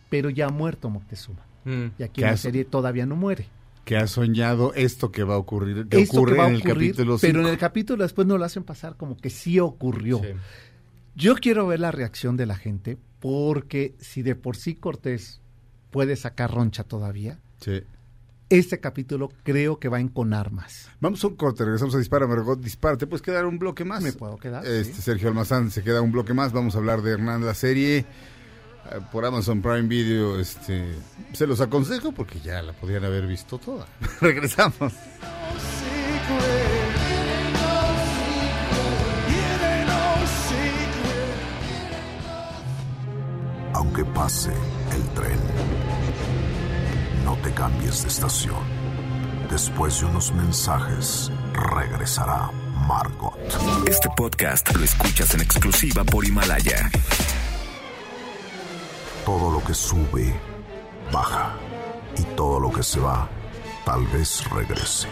pero ya ha muerto Moctezuma. Mm. Y aquí ¿Qué en la serie todavía no muere. Que ha soñado esto que va a ocurrir, que Esto ocurre que va a en el ocurrir, capítulo pero en el capítulo después no lo hacen pasar como que sí ocurrió. Sí. Yo quiero ver la reacción de la gente porque si de por sí Cortés puede sacar roncha todavía, Sí. este capítulo creo que va en con armas. Vamos a un corte, regresamos a Dispara, Margot. Dispara, ¿te puedes quedar un bloque más? ¿Me puedo quedar? Este, Sí. Sergio Almazán se queda un bloque más. Vamos a hablar de Hernán la serie por Amazon Prime Video. Este, se los aconsejo porque ya la podrían haber visto toda. Regresamos. Aunque pase el tren, no te cambies de estación. Después de unos mensajes, regresará Margot. Este podcast lo escuchas en exclusiva por Himalaya. Todo lo que sube, baja. Y todo lo que se va, tal vez regrese.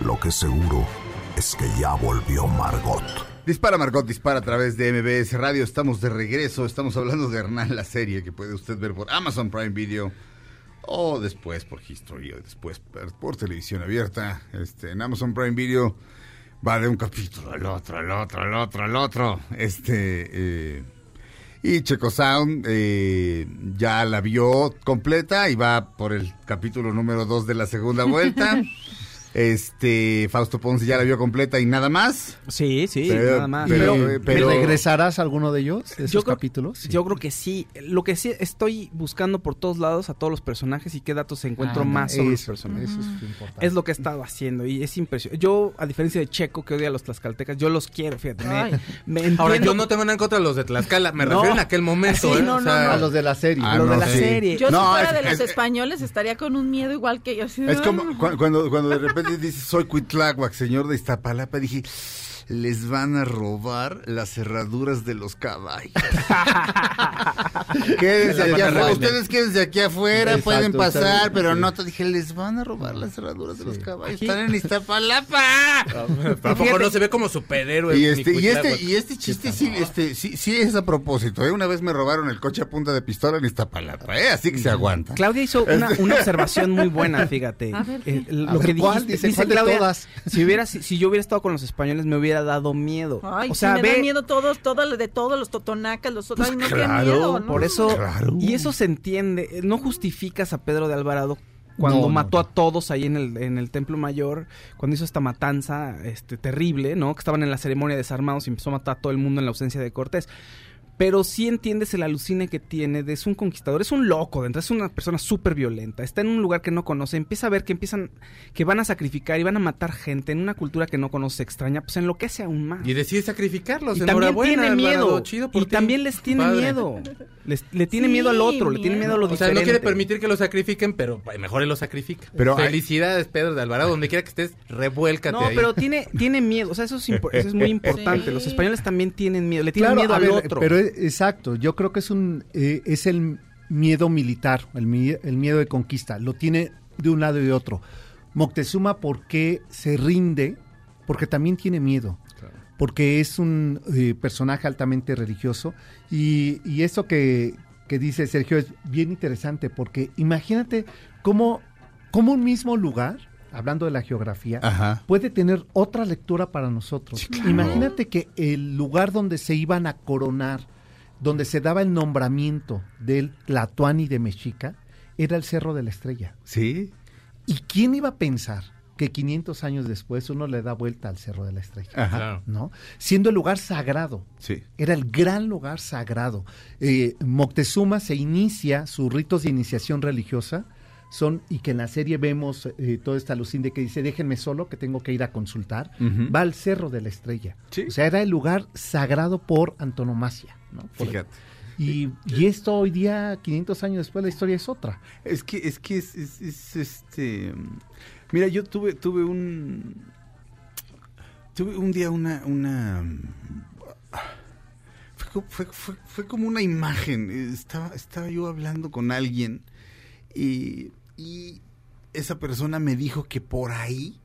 Lo que seguro es que ya volvió Margot. Dispara Margot, dispara a través de MBS Radio. Estamos de regreso. Estamos hablando de Hernán la serie que puede usted ver por Amazon Prime Video o después por History o después por, televisión abierta. Este, en Amazon Prime Video va de un capítulo al otro, al otro, al otro, al otro. Este. eh, Y Checo Sound eh, ya la vio completa y va por el capítulo número 2 de la segunda vuelta. Este, Fausto Ponce ya la vio completa y nada más. Sí, sí, Pero- nada más. pero- Pero- pero- ¿Regresarás a alguno de ellos, de esos yo creo, capítulos? Sí. yo creo que sí. Lo que sí estoy buscando por todos lados a todos los personajes y qué datos encuentro Ah, más sobre los eso, personajes. eso es importante. Es lo que he estado haciendo y es impresionante. Yo, a diferencia de Checo, que odia a los tlaxcaltecas, yo los quiero, fíjate. Me, Ahora, yo no tengo nada en contra de los de Tlaxcala. Me No. refiero en aquel momento, Sí, ¿eh? no, O no, sea, no. a los de la serie. Ah, lo de no, la sí. serie. Yo No, si fuera es- de los es- españoles estaría con un miedo igual que yo. Es "Ah". como cu- cuando, cuando de repente dices, soy Cuitláhuac, señor de Iztapalapa, dije, les van a robar las cerraduras de los caballos. quédense aquí afuera. Ustedes quédense aquí afuera, Exacto, pueden pasar, pero sí. no, te dije, les van a robar las cerraduras de los caballos. Están en Iztapalapa. Tampoco no se ve como superhéroe. Y este, y este, y este chiste sí, este, sí, sí es a propósito, ¿eh? Una vez me robaron el coche a punta de pistola en Iztapalapa, ¿eh? Así que se aguanta. Claudia hizo una, una observación muy buena, fíjate. A ver, Eh, lo A ver, que ¿cuál? dijiste, Dice, dice ¿cuál de Claudia, todas? Si, hubiera, si, si yo hubiera estado con los españoles me hubiera dado miedo. Ay, o sea, sí, me ve, dan miedo todos, todo, de todos los totonacas, los Pues ay, no, claro, miedo, ¿no? por eso, Claro. y eso se entiende. Eh, No justificas a Pedro de Alvarado cuando No, no, mató no. a todos ahí en el, en el Templo Mayor, cuando hizo esta matanza este, terrible, ¿no? Que estaban en la ceremonia desarmados y empezó a matar a todo el mundo en la ausencia de Cortés. Pero sí entiendes el alucine que tiene de es un conquistador, es un loco, de entrada es una persona súper violenta, está en un lugar que no conoce, empieza a ver que empiezan, que van a sacrificar y van a matar gente en una cultura que no conoce, extraña, pues enloquece aún más. Y decide sacrificarlos. Y también Enhorabuena, tiene miedo. Alvarado, chido por y ti. también les tiene Padre. miedo. Les- le tiene Sí, miedo al otro, le tiene miedo a lo O sea, diferente. no quiere permitir que lo sacrifiquen, pero ay, mejor él lo sacrifica. Pero hay- Felicidades, Pedro de Alvarado. Donde quiera que estés, revuélcate No, ahí. pero tiene, tiene miedo. O sea, eso es, impo- eso es muy importante. Sí. Los españoles también tienen miedo. Le tienen Claro, miedo al ver, otro. Pero es- exacto, yo creo que es un eh, es el miedo militar, el, mi- el miedo de conquista. Lo tiene de un lado y de otro. Moctezuma, ¿por qué se rinde? Porque también tiene miedo. Porque es un eh, personaje altamente religioso. Y, y eso que, que dice Sergio es bien interesante, porque imagínate cómo, cómo un mismo lugar, hablando de la geografía, Ajá. puede tener otra lectura para nosotros. Sí, claro. Imagínate que el lugar donde se iban a coronar, donde se daba el nombramiento del Tlatuani de Mexica, era el Cerro de la Estrella. Sí. ¿Y quién iba a pensar que 500 años después uno le da vuelta al Cerro de la Estrella? Ajá. Claro. ¿No? Siendo el lugar sagrado. Sí. Era el gran lugar sagrado. Eh, Moctezuma se inicia, sus ritos de iniciación religiosa son, y que en la serie vemos eh, toda esta alucín de que dice, déjenme solo, que tengo que ir a consultar, va al Cerro de la Estrella. Sí. O sea, era el lugar sagrado por antonomasia. ¿no? Por- Fíjate. Y, y esto hoy día, 500 años después, la historia es otra. Es que, es que es, es- es, este. Mira, yo tuve, tuve un. Tuve un día una. una fue, fue, fue- fue como una imagen. Estaba, estaba yo hablando con alguien y, y esa persona me dijo que por ahí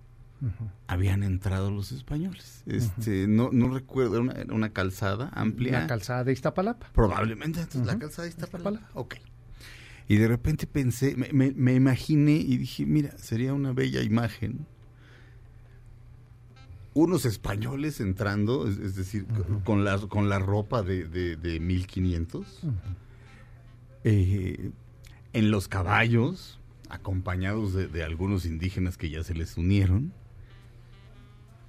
habían entrado los españoles. Este, no, no recuerdo, era una, una calzada amplia. La calzada de Iztapalapa. Probablemente, entonces la calzada de Iztapalapa. Ok. Y de repente pensé, me, me- me imaginé y dije, mira, sería una bella imagen. Unos españoles entrando, es, es decir, con- con, la, con la ropa de, de, de 1500, eh, en los caballos, acompañados de, de algunos indígenas que ya se les unieron,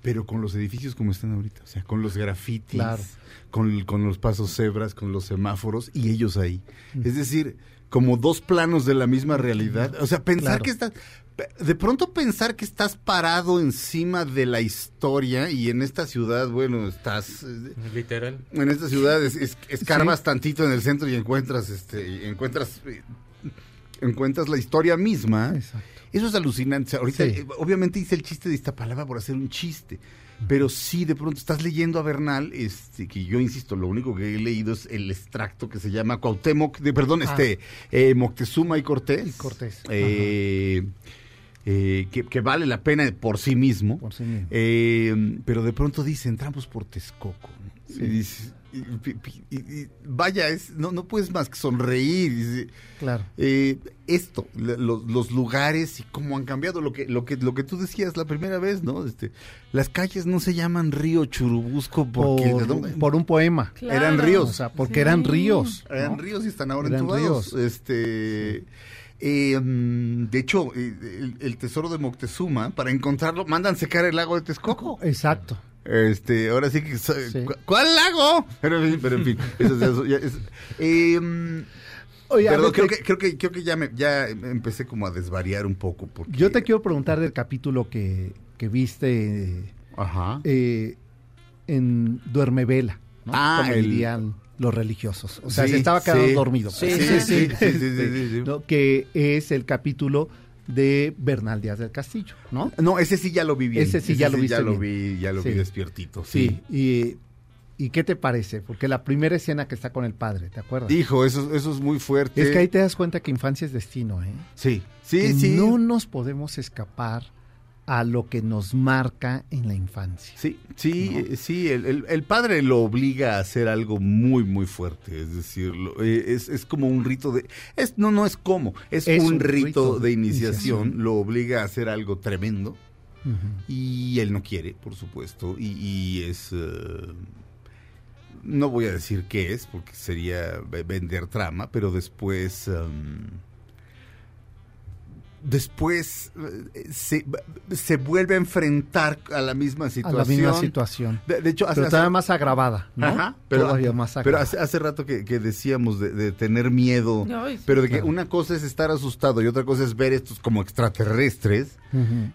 pero con los edificios como están ahorita, o sea, con los grafitis, Claro. con, con los pasos cebras, con los semáforos y ellos ahí. Es decir, como dos planos de la misma realidad. O sea, pensar Claro. que estás, de pronto pensar que estás parado encima de la historia y en esta ciudad, bueno, estás... eh, Literal. en esta ciudad es- es- escarbas tantito en el centro y encuentras este y encuentras eh, encuentras la historia misma Exacto. eso es alucinante ahorita Sí. eh, obviamente hice el chiste de esta palabra por hacer un chiste pero sí de pronto estás leyendo a Bernal este que yo insisto lo único que he leído es el extracto que se llama Cuauhtémoc de perdón Ah. este eh, Moctezuma y Cortés Y Cortés. Eh, eh, que, que vale la pena por sí mismo Por sí mismo. pero de pronto dice, entramos por Texcoco. ¿no? Sí. Y dices, y- y- y- vaya, es, no, no puedes más que sonreír. Claro. eh, esto, los, los lugares y cómo han cambiado, lo que, lo que, lo que tú decías la primera vez, ¿no? Este, las calles no se llaman Río Churubusco porque Por, ¿no? por un poema. eran ríos. O sea, porque eran ríos. ¿no? Eran ríos y están ahora Eran entubados. ríos. Este, eh, mm, de hecho, eh, el, el tesoro de Moctezuma, para encontrarlo, mandan secar el lago de Texcoco. Exacto. Este, ahora sí que... Sí. ¿cu- ¿Cuál lago? Pero, en fin, pero en fin, eso es- eso ya es- eh, mm, Oye, perdón, creo te- que, creo que, creo que ya, me, ya empecé como a desvariar un poco. Porque, Yo te quiero preguntar del capítulo que, que viste Ajá. eh, en Duerme Vela, ¿no? Ah, Como el- dirían los religiosos. O sea, Sí, se estaba quedando sí. dormido. Sí, sí, sí, sí, sí, sí, sí, sí. ¿no? Que es el capítulo de Bernal Díaz del Castillo, ¿no? No, ese sí ya lo vi bien. Ese sí ya lo ya vi, ya lo Sí. vi despiertito. Sí. Sí. Y, ¿Y qué te parece? Porque la primera escena que está con el padre, ¿te acuerdas? Hijo, eso, eso es muy fuerte. Es que ahí te das cuenta que infancia es destino, ¿eh? Sí, sí, Que sí. No nos podemos escapar a lo que nos marca en la infancia. Sí, sí, eh, sí, el, el- el padre lo obliga a hacer algo muy, muy fuerte, es decir, lo- eh, es, es como un rito de, es no, no es como, es, Es un, un rito, rito de de iniciación, iniciación. lo obliga a hacer algo tremendo y él no quiere, por supuesto, y, y es, eh, no voy a decir qué es, porque sería ve- vender trama, pero después... em, Después eh, se, se vuelve a enfrentar a la misma A situación. la misma situación. De, de hecho, hace, Pero hace- todavía más agravada, ¿no? Ajá, pero, todavía más pero hace, hace rato que, que decíamos de, de tener miedo, Ay, sí. pero de que Claro. una cosa es estar asustado y otra cosa es ver estos como extraterrestres,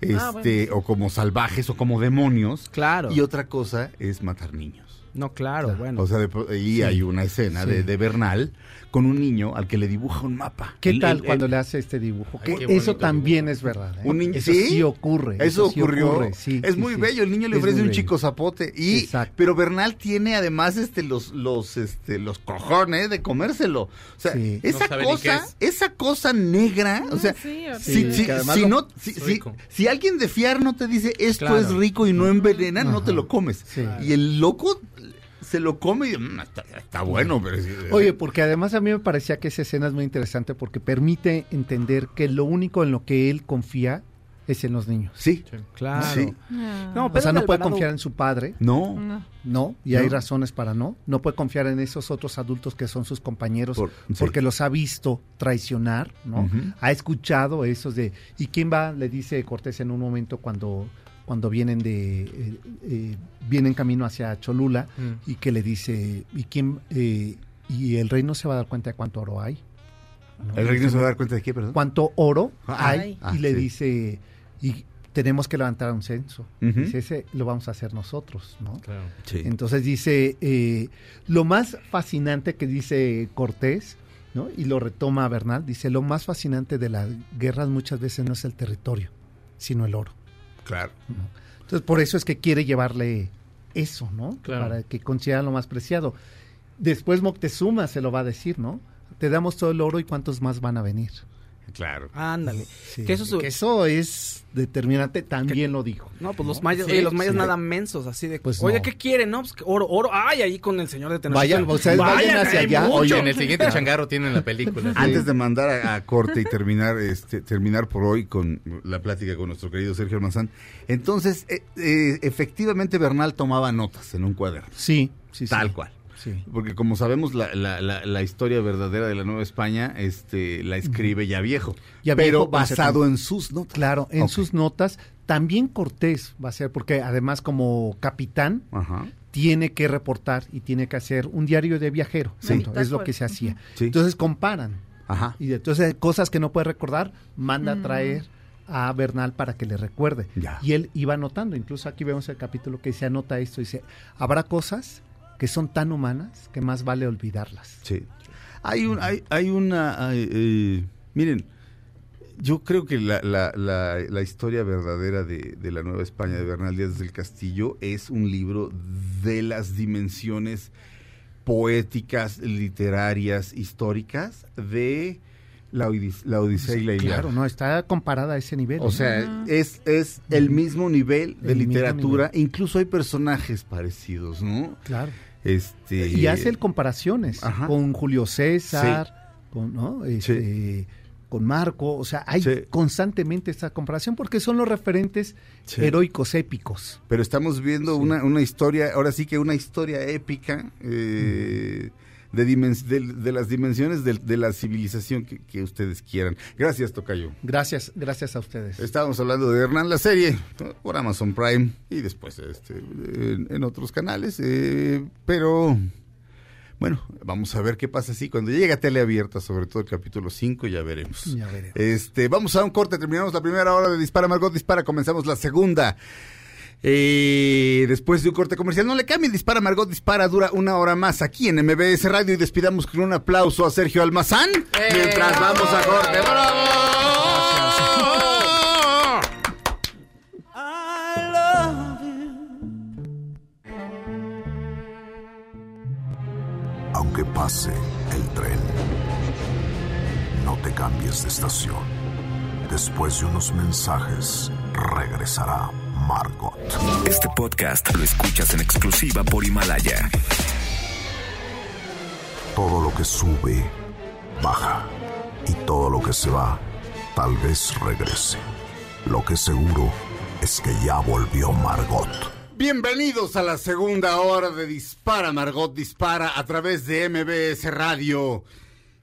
este, o como salvajes o como demonios, Claro. y otra cosa es matar niños. No, claro, Claro. bueno. O sea, de- y Sí. hay una escena Sí. de, de Bernal con un niño al que le dibuja un mapa. ¿Qué El- tal el- cuando el- le hace este dibujo? Qué eso también dibujo. es verdad. ¿eh? Un niño- eso ¿sí? sí, ocurre. Eso, sí ocurrió. ocurre, sí, es sí, muy sí. bello. El niño le ofrece un bello. chico zapote. Y, Exacto. pero Bernal tiene además este los, los, este, los cojones de comérselo. O sea, Sí. esa No cosa, es. esa cosa negra, o sea, sí, si, si- no, alguien de fiar no te dice esto Claro. es rico y no envenena, no te lo comes. Sí. Y el loco se lo come y "Mm, está, está bueno, pero sí, Oye, porque además a mí me parecía que esa escena es muy interesante porque permite entender que lo único en lo que él confía es en los niños. sí, Claro. sí, No, o sea, no de puede Alvarado- confiar en su padre, no, No. no, y hay razones para no. No puede confiar en esos otros adultos que son sus compañeros Por- sí. porque los ha visto traicionar, ¿no? Ha escuchado esos de ¿y quién va? Le dice Cortés en un momento cuando cuando vienen de eh, eh, vienen camino hacia Cholula Mm. y que le dice ¿y quién? eh, y el rey no se va a dar cuenta de cuánto oro hay. ¿no? el rey no se va a dar cuenta de qué, perdón. cuánto oro Ah, hay ah, y le sí. dice y tenemos que levantar un censo. Dice, ese lo vamos a hacer nosotros, ¿no? Claro. Sí. Entonces dice, eh, lo más fascinante que dice Cortés, ¿no? Y lo retoma Bernal, dice, lo más fascinante de las guerras muchas veces no es el territorio, sino el oro. Claro. ¿no? Entonces por eso es que quiere llevarle eso, ¿no? Claro. Para que considera lo más preciado. Después Moctezuma se lo va a decir, ¿no? Te damos todo el oro y cuántos más van a venir. Claro. Ándale. Sí, Que eso que eso es determinante, también lo dijo. No, pues los mayas, Sí, oye, los mayas sí. nada mensos, así de, Pues oye, no. ¿qué quieren? No, pues oro, oro, ay, ahí con el señor de Vayan, Tenochtitlan. ustedes vayan hacia allá. mucho. Oye, en el siguiente changarro tienen la película. Antes de mandar a, a corte y terminar este terminar por hoy con la plática con nuestro querido Sergio Almazán, entonces eh, eh, efectivamente Bernal tomaba notas en un cuaderno, Sí, sí, sí. tal cual. Sí. Porque como sabemos la, la, la, la historia verdadera de la Nueva España este la escribe ya viejo, Ya pero viejo, basado en sus notas. Claro, en sus notas también Cortés va a ser, porque además como capitán Ajá. tiene que reportar y tiene que hacer un diario de viajero. Sí. Punto, es lo que se hacía. Sí. Entonces comparan. Ajá. Y entonces cosas que no puede recordar, manda Mm. a traer a Bernal para que le recuerde. Ya. Y él iba anotando. Incluso aquí vemos el capítulo que se anota esto. Dice, habrá cosas que son tan humanas que más vale olvidarlas. Sí. Hay, un, hay, hay una... hay, eh, miren, yo creo que la, la, la, la historia verdadera de, de la Nueva España de Bernal Díaz del Castillo es un libro de las dimensiones poéticas, literarias, históricas de la, Odis- la Odisea y la Ilíada. Claro, no, está comparada a ese nivel. O ¿no? sea, es, es el mismo nivel de El literatura. Incluso hay personajes parecidos, ¿no? claro. Este, Y hacen comparaciones Ajá. con Julio César, con, ¿no? Este, con Marco. O sea, hay Sí. constantemente esta comparación porque son los referentes heroicos, épicos. Pero estamos viendo una, una historia, ahora sí que una historia épica eh, de, de, de las dimensiones de, de la civilización que, que ustedes quieran. Gracias, Tocayo. Gracias, gracias a ustedes. Estábamos hablando de Hernán la serie por Amazon Prime y después este, en, en otros canales, eh, pero bueno, vamos a ver qué pasa así cuando llegue a tele abierta, sobre todo el capítulo 5, ya veremos. Ya veremos. Este, vamos a un corte, terminamos la primera hora de Dispara Margot Dispara, comenzamos la segunda. Eh, después de un corte comercial, no le cambien, Dispara Margot Dispara, dura una hora más aquí en MBS Radio y despidamos con un aplauso a Sergio Almazán mientras vamos a corte. ¡Bravo! Aunque pase el tren, no te cambies de estación. Después de unos mensajes, regresará Margot. Este podcast lo escuchas en exclusiva por Himalaya. Todo lo que sube, baja. Y todo lo que se va, tal vez regrese. Lo que seguro es que ya volvió Margot. Bienvenidos a la segunda hora de Dispara, Margot Dispara a través de MBS Radio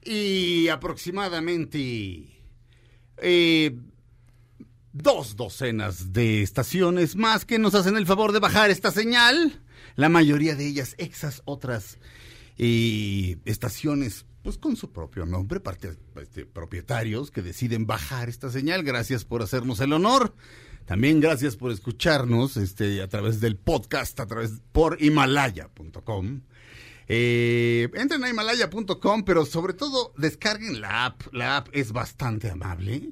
y aproximadamente eh, dos docenas de estaciones más que nos hacen el favor de bajar esta señal. La mayoría de ellas exas, otras eh, estaciones pues con su propio nombre, parte- este, propietarios que deciden bajar esta señal. Gracias por hacernos el honor. También gracias por escucharnos este, a través del podcast, a través por himalaya.com. Eh, entren a himalaya.com, pero sobre todo descarguen la app. La app es bastante amable.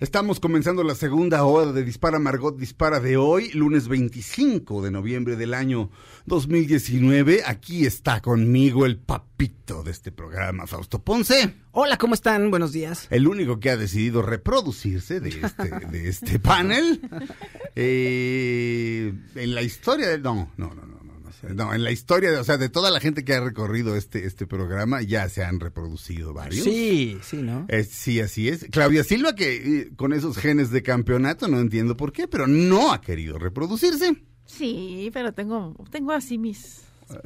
Estamos comenzando la segunda hora de Dispara Margot Dispara de hoy, lunes 25 de noviembre del año 2019. Aquí está conmigo el papito de este programa, Fausto Ponce. Hola, ¿cómo están? Buenos días. El único que ha decidido reproducirse de este, de este panel. Eh, en la historia de... No, no, no, no. No, en la historia, de, o sea, de toda la gente que ha recorrido este, este programa, ya se han reproducido varios. Sí, sí, ¿no? Eh, sí, así es. Claudia Silva, que eh, con esos genes de campeonato, no entiendo por qué, pero no ha querido reproducirse. Sí, pero tengo, tengo así mis...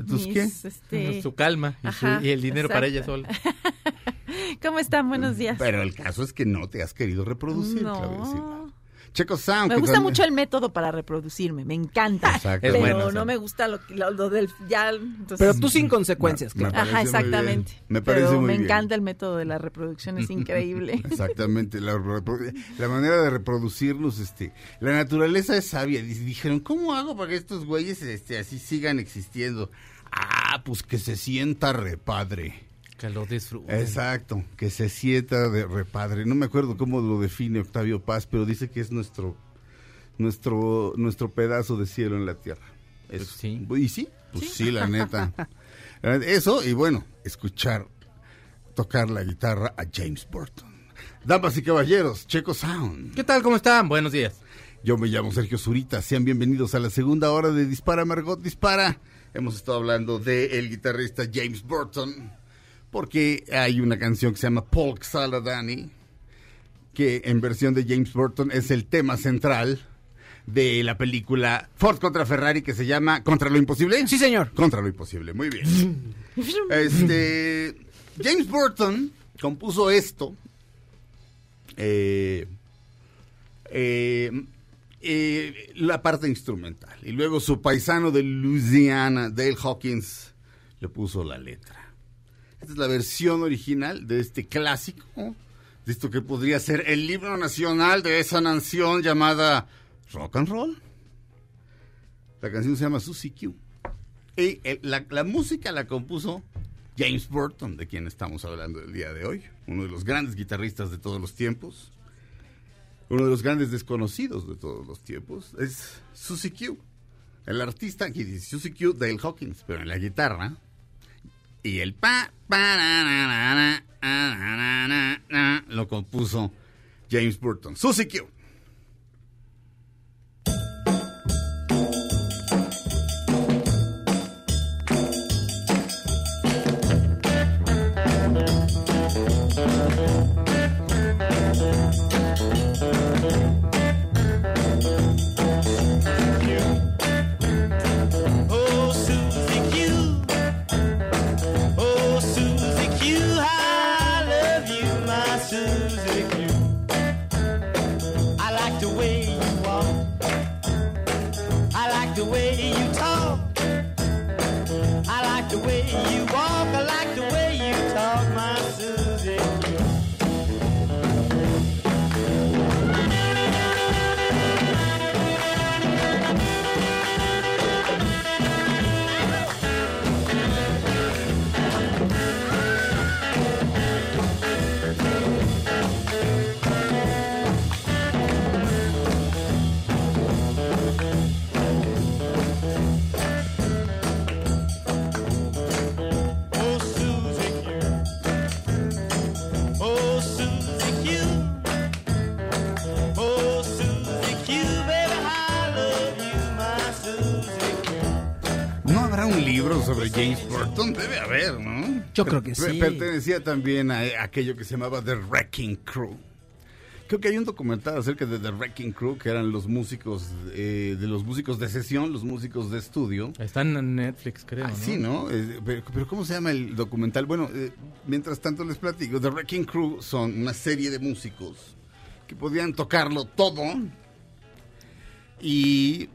¿Tus mis, qué? este, Su calma y, su- y el dinero para ella sola. ¿Cómo están? Buenos días. Pero el caso es que no te has querido reproducir, Claudia Silva. Checo Sound. Me gusta también- mucho el método para reproducirme, me encanta. Exacto. Pero bueno, no me gusta lo, que- lo- lo del ya. entonces- Pero tú sin consecuencias, Me- me claro. Ajá, muy bien. exactamente. Me parece Pero muy me bien. encanta el método de la reproducción, es increíble. Exactamente, la, manera de reproducirnos, este, la naturaleza es sabia. Di- Dijeron, ¿cómo hago para que estos güeyes este, así sigan existiendo? Ah, pues que se sienta repadre. Que lo disfruten. Exacto, que se sienta de repadre. No me acuerdo cómo lo define Octavio Paz, pero dice que es nuestro, nuestro, nuestro pedazo de cielo en la tierra. Pues sí. Y sí, pues sí, la neta. La neta, Eso, y bueno, escuchar tocar la guitarra a James Burton. Damas y caballeros, Checo Sound. ¿Qué tal? ¿Cómo están? Buenos días. Yo me llamo Sergio Zurita. Sean bienvenidos a la segunda hora de Dispara Margot Dispara. Hemos estado hablando de el guitarrista James Burton, porque hay una canción que se llama Polk Saladani, que en versión de James Burton es el tema central de la película Ford contra Ferrari que se llama Contra lo Imposible. Sí, señor. Contra lo Imposible, muy bien. Este, James Burton compuso esto. eh, eh, eh, la parte instrumental. Y luego su paisano de Louisiana, Dale Hawkins, le puso la letra. Esta es la versión original de este clásico, de esto que podría ser el himno nacional de esa nación llamada Rock and Roll. La canción se llama Susie Q. Y el- la, la música la compuso James Burton, de quien estamos hablando el día de hoy, uno de los grandes guitarristas de todos los tiempos, uno de los grandes desconocidos de todos los tiempos, es Susie Q. El artista aquí dice Susie Q, Dale Hawkins, pero en la guitarra. Y el pa, pa, na, na, na, lo compuso James Burton. Susie Q. sobre James Burton? Debe haber, ¿no? Yo creo que sí. Pertenecía también a a aquello que se llamaba The Wrecking Crew. Creo que hay un documental acerca de The Wrecking Crew, que eran los músicos, eh, de los músicos de sesión, los músicos de estudio. Está en Netflix, creo. Ah, ¿no? sí, ¿no? Eh, pero, pero ¿cómo se llama el documental? Bueno, eh, mientras tanto les platico. The Wrecking Crew son una serie de músicos que podían tocarlo todo y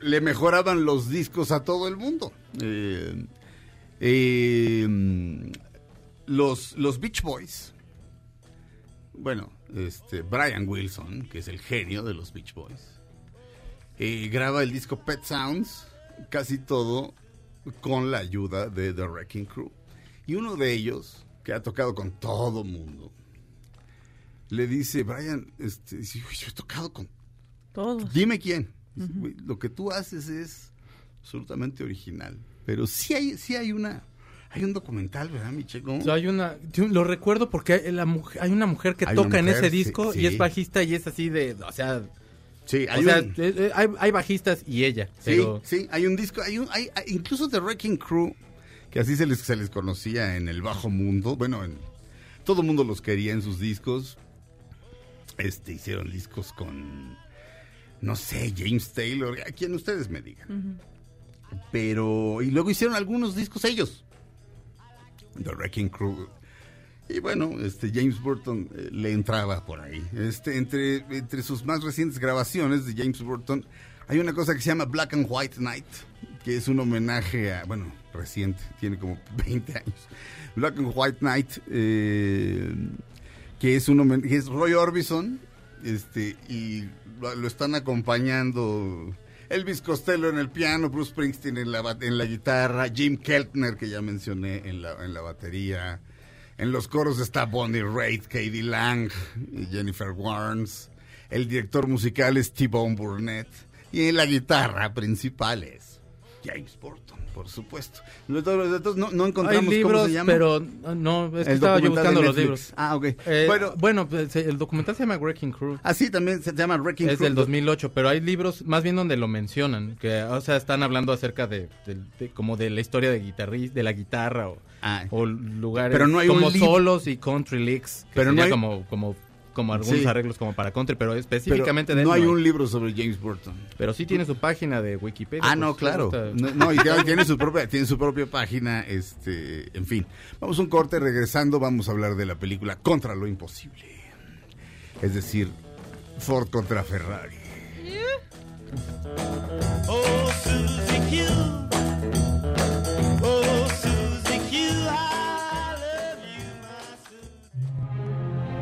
le mejoraban los discos a todo el mundo. Eh, eh, los, los Beach Boys, bueno, este, Brian Wilson, que es el genio de los Beach Boys, eh, graba el disco Pet Sounds, casi todo con la ayuda de The Wrecking Crew. Y uno de ellos, que ha tocado con todo mundo, le dice, Brian, este, dice, "Uy, yo he tocado con... Todos. Dime quién. Dice, "Güey, Lo que tú haces es absolutamente original. Pero sí hay, sí hay una... Hay un documental, ¿verdad, mi checo? O sea, hay una, yo lo recuerdo porque hay, la mujer, hay una mujer que Hay toca en ese disco sí. y es bajista y es así de, o sea, Sí, o hay sea, un- eh, eh, hay, hay bajistas y ella, Sí, pero sí, hay un disco, hay un, hay, hay- incluso The Wrecking Crew, que así se les, se les conocía en el bajo mundo, bueno, en, todo el mundo los quería en sus discos, este, hicieron discos con, no sé, James Taylor, a quien ustedes me digan, pero, y luego hicieron algunos discos ellos, The Wrecking Crew, y bueno, este James Burton eh, le entraba por ahí. Este, entre, entre sus más recientes grabaciones de James Burton, hay una cosa que se llama Black and White Night, que es un homenaje a, bueno, reciente, tiene como 20 años. Black and White Night, eh, que es un homen- que es Roy Orbison, este, y lo, están acompañando Elvis Costello en el piano, Bruce Springsteen en la, en la guitarra, Jim Keltner, que ya mencioné, en la, en la batería. En los coros está Bonnie Raitt, Katie Lang, y Jennifer Warnes. El director musical es T-Bone Burnett. Y en la guitarra principal es James Burton, por supuesto. No, no hay encontramos cómo libros, se llama. pero ah, no, es que estaba yo buscando los libros. Ah, ok. Eh, Bueno- bueno, pues, el documental se llama Wrecking Crew. Ah, sí, también se llama Wrecking Es Crew. del 2008, pero hay libros más bien donde lo mencionan, que o sea, están hablando acerca de, de- de- como de la historia de guitarrista, de la guitarra o, Ah. o lugares Pero no hay como solos y country que Pero no sería hay- como como como algunos Sí. arreglos como para country, pero Pero específicamente de él no hay un libro sobre James Burton. Pero sí tiene su página de Wikipedia. Ah, no, claro. No, no, y tiene, tiene su propia, tiene su propia página, este, en fin. Vamos a un corte, regresando vamos a hablar de la película Contra lo Imposible. Es decir, Ford contra Ferrari. Oh, Susie Q.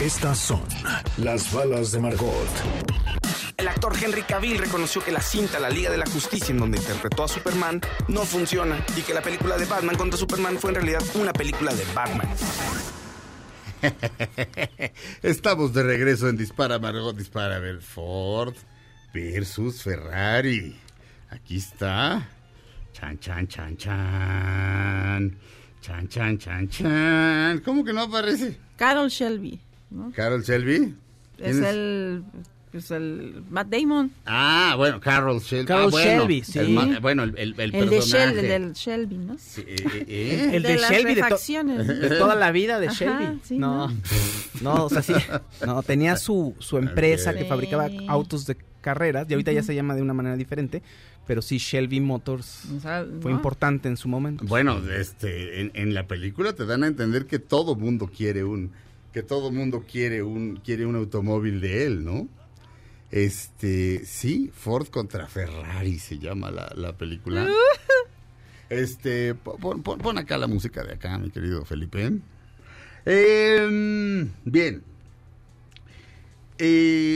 Estas son las balas de Margot. El actor Henry Cavill reconoció que la cinta La Liga de la Justicia, en donde interpretó a Superman, no funciona y que la película de Batman contra Superman fue en realidad una película de Batman. Estamos de regreso en Dispara Margot Dispara. Ford versus Ferrari. Aquí está. Chan, chan, chan, chan. Chan, chan, chan, chan. ¿Cómo que no aparece? Carol Shelby, ¿no? Carol Shelby. Es ¿Quién el Pues el Matt Damon. Ah, bueno, Carol Shelby. Carol Ah, bueno, Shelby, sí. el bueno, el, el, el El de Shel- personaje. el del Shelby, ¿no? Sí, eh, eh, eh. El de, de las Shelby, de, to- de toda la vida de Ajá, Shelby. sí, no, no, o sea, sí. No, tenía su, su empresa que fabricaba autos de carreras y ahorita ya se llama de una manera diferente, pero sí Shelby Motors O sea, fue ¿no? importante en su momento. Bueno, este, en, en la película te dan a entender que todo mundo quiere un, que todo mundo quiere un, quiere un automóvil de él, ¿no? Este, sí, Ford contra Ferrari se llama la, la película. Este, po- pon, pon- pon acá la música de acá, mi querido Felipe. Em, bien.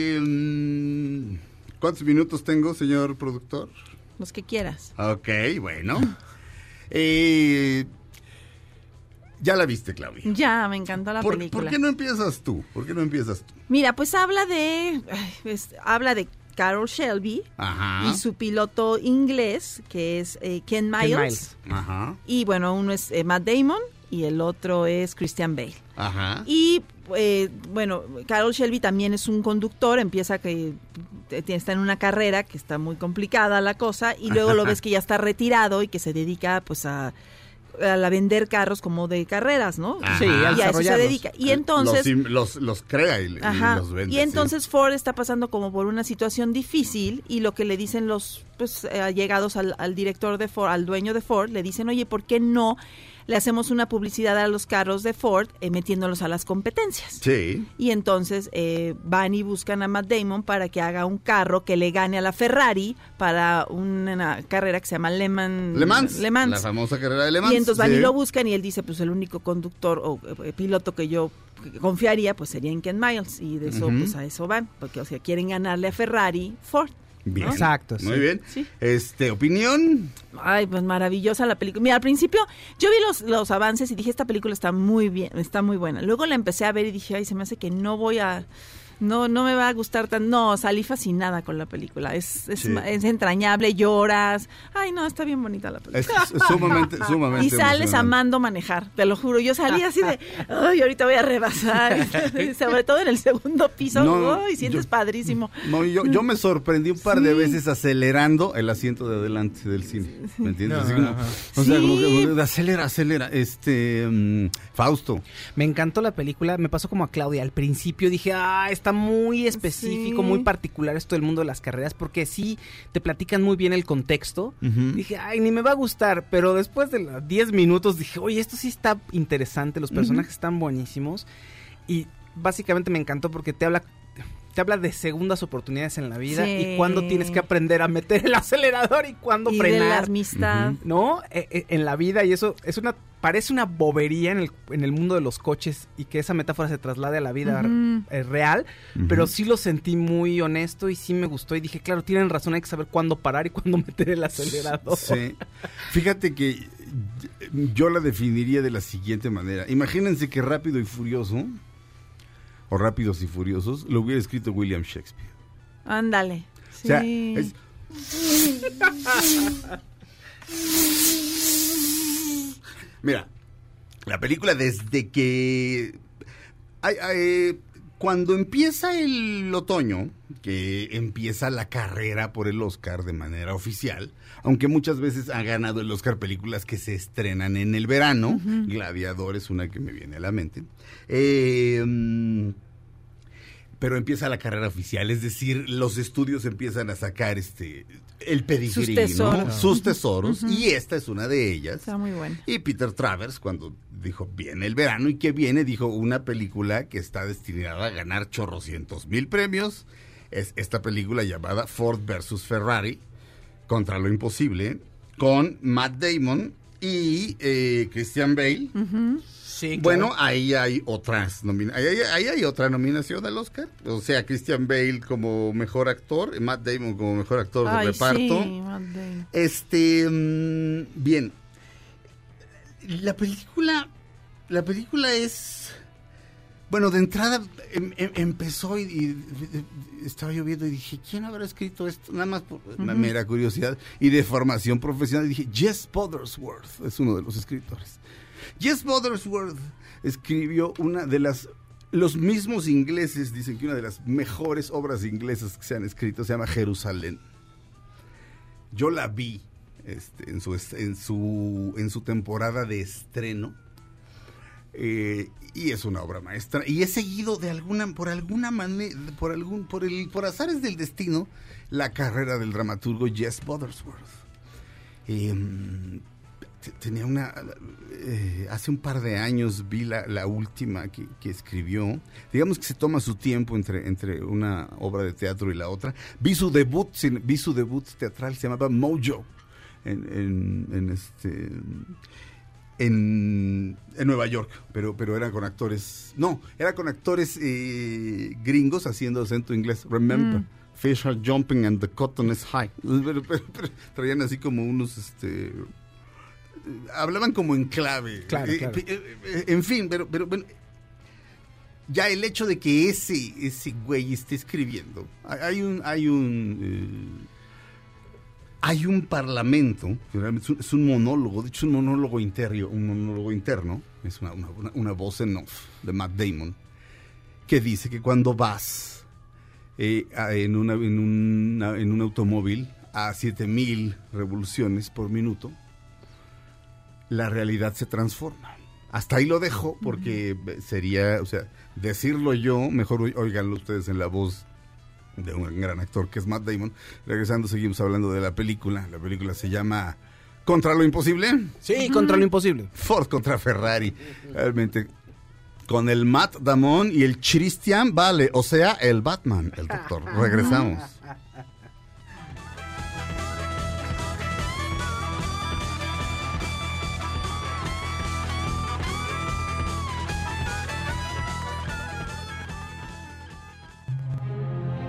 Em, ¿Cuántos minutos tengo, señor productor? Los que quieras. Ok, bueno. Eh, ya la viste, Claudia. Ya, me encantó la ¿Por, película. por qué no empiezas tú? ¿Por qué no empiezas tú? Mira, pues habla de. pues, habla de Carol Shelby Ajá. y su piloto inglés, que es eh, Ken Miles. Miles. Ajá. Y bueno, uno es eh, Matt Damon y el otro es Christian Bale. Ajá. Y eh, bueno, Carol Shelby también es un conductor, empieza que eh, está en una carrera que está muy complicada la cosa y luego lo ves que ya está retirado y que se dedica pues a, a la vender carros como de carreras, ¿no? Ajá. Sí, a y a eso se dedica. Y entonces... Los, los, los crea y, los vende. y sí. entonces Ford está pasando como por una situación difícil y lo que le dicen los pues eh, allegados al, al director de Ford, al dueño de Ford, le dicen, oye, ¿por qué no le hacemos una publicidad a los carros de Ford eh, metiéndolos a las competencias? Sí. Y entonces eh, van y buscan a Matt Damon para que haga un carro que le gane a la Ferrari para una carrera que se llama Le Mans. Le Mans. Le Mans. La famosa carrera de Le Mans. Y entonces van sí. y lo buscan y él dice, pues el único conductor o eh, piloto que yo confiaría pues sería en Ken Miles y de eso pues a eso van, porque o sea, quieren ganarle a Ferrari Ford. Bien. ¿no? Exacto, sí. Muy bien. Sí. Este, opinión. Ay, pues maravillosa la película. Mira, al principio yo vi los, los avances y dije, esta película está muy bien, está muy buena. Luego la empecé a ver y dije, ay, se me hace que no voy a... No, no me va a gustar tan... No, salí fascinada con la película. Es, es, Sí. ma- es entrañable, lloras. Ay, no, está bien bonita la película. Es, es sumamente, sumamente. Y sales amando manejar, te lo juro. Yo salí así de, ay, ahorita voy a rebasar. Sobre todo en el segundo piso, No, ay, sientes yo- padrísimo. No, yo, yo me sorprendí un par de veces acelerando el asiento de adelante del cine. ¿Me entiendes? No, Así como- ajá. o sea, como que acelera, acelera. Este, mm, Fausto. Me encantó la película, me pasó como a Claudia. Al principio dije, ah, está muy específico, Sí. muy particular esto del mundo de las carreras, porque sí te platican muy bien el contexto. Dije, ay, ni me va a gustar, pero después de los 10 minutos dije, oye, esto sí está interesante, los personajes están buenísimos. Y básicamente me encantó porque te habla te habla de segundas oportunidades en la vida Sí. y cuándo tienes que aprender a meter el acelerador y cuándo Y de frenar. la amistad. ¿no? Eh, eh, en la vida y eso es una parece una bobería en el, en el mundo de los coches y que esa metáfora se traslade a la vida eh, real, pero sí lo sentí muy honesto y sí me gustó y dije, claro, tienen razón, hay que saber cuándo parar y cuándo meter el acelerador. Sí. Fíjate que yo la definiría de la siguiente manera. Imagínense que Rápido y Furioso, o Rápidos y Furiosos, lo hubiera escrito William Shakespeare. Ándale. O sea, Sí. es- Mira, la película desde que... ay, ay, cuando empieza el otoño, que empieza la carrera por el Oscar de manera oficial, aunque muchas veces ha ganado el Oscar películas que se estrenan en el verano, Gladiador es una que me viene a la mente, eh, pero empieza la carrera oficial, es decir, los estudios empiezan a sacar este el pedigrí, Sus ¿no? tesoros. sus tesoros, y esta es una de ellas. Está muy buena. Y Peter Travers, cuando dijo, viene el verano y que viene, dijo una película que está destinada a ganar chorrocientos mil premios. Es esta película llamada Ford versus Ferrari, contra lo imposible, con Matt Damon y eh, Christian Bale. Sí, Bueno, ahí hay otras ahí, hay- ahí hay otra nominación al Oscar. O sea, Christian Bale como mejor actor, Matt Damon como mejor actor de reparto. sí, Matt Damon. Este, mm, bien. La película, la película es, bueno, de entrada em- em- empezó y, y- y- estaba lloviendo y dije, ¿quién habrá escrito esto? Nada más por una mera curiosidad y de formación profesional. Y dije, Jess Buttersworth es uno de los escritores. Jess Buttersworth escribió una de las Los mismos ingleses dicen que una de las mejores obras inglesas que se han escrito se llama Jerusalén. Yo la vi este, en, su, en, su, en su temporada de estreno. eh, y es una obra maestra. Y he seguido de alguna, por alguna manera, por algún, por el, por azares del destino, la carrera del dramaturgo Jess Buttersworth. Eh, tenía una eh, hace un par de años vi la, la última que, que escribió digamos que se toma su tiempo entre, entre una obra de teatro y la otra vi su debut vi su debut teatral se llamaba Mojo en, en- en este en, en Nueva York, pero, pero era con actores, no, era con actores eh, gringos haciendo acento inglés. Remember, Mm. fish are jumping and the cotton is high. Pero, pero- pero traían así como unos, este, hablaban como en clave. Claro, Eh, claro. eh, eh, en fin, pero, pero bueno, ya el hecho de que ese, ese güey esté escribiendo, hay un, hay un, eh, hay un parlamento, es un, es un monólogo, de hecho es un monólogo interno, un monólogo interno, es una, una- voz en off de Matt Damon, que dice que cuando vas eh, en, una, en, en un automóvil a 7000 revoluciones por minuto, la realidad se transforma. Hasta ahí lo dejo porque sería, o sea, decirlo yo, mejor oi- óiganlo ustedes en la voz de un gran actor que es Matt Damon. Regresando, seguimos hablando de la película. La película se llama ¿Contra lo imposible? Sí, contra lo imposible. Ford contra Ferrari. Realmente. Con el Matt Damon y el Christian Vale, o sea, el Batman, el doctor. Regresamos.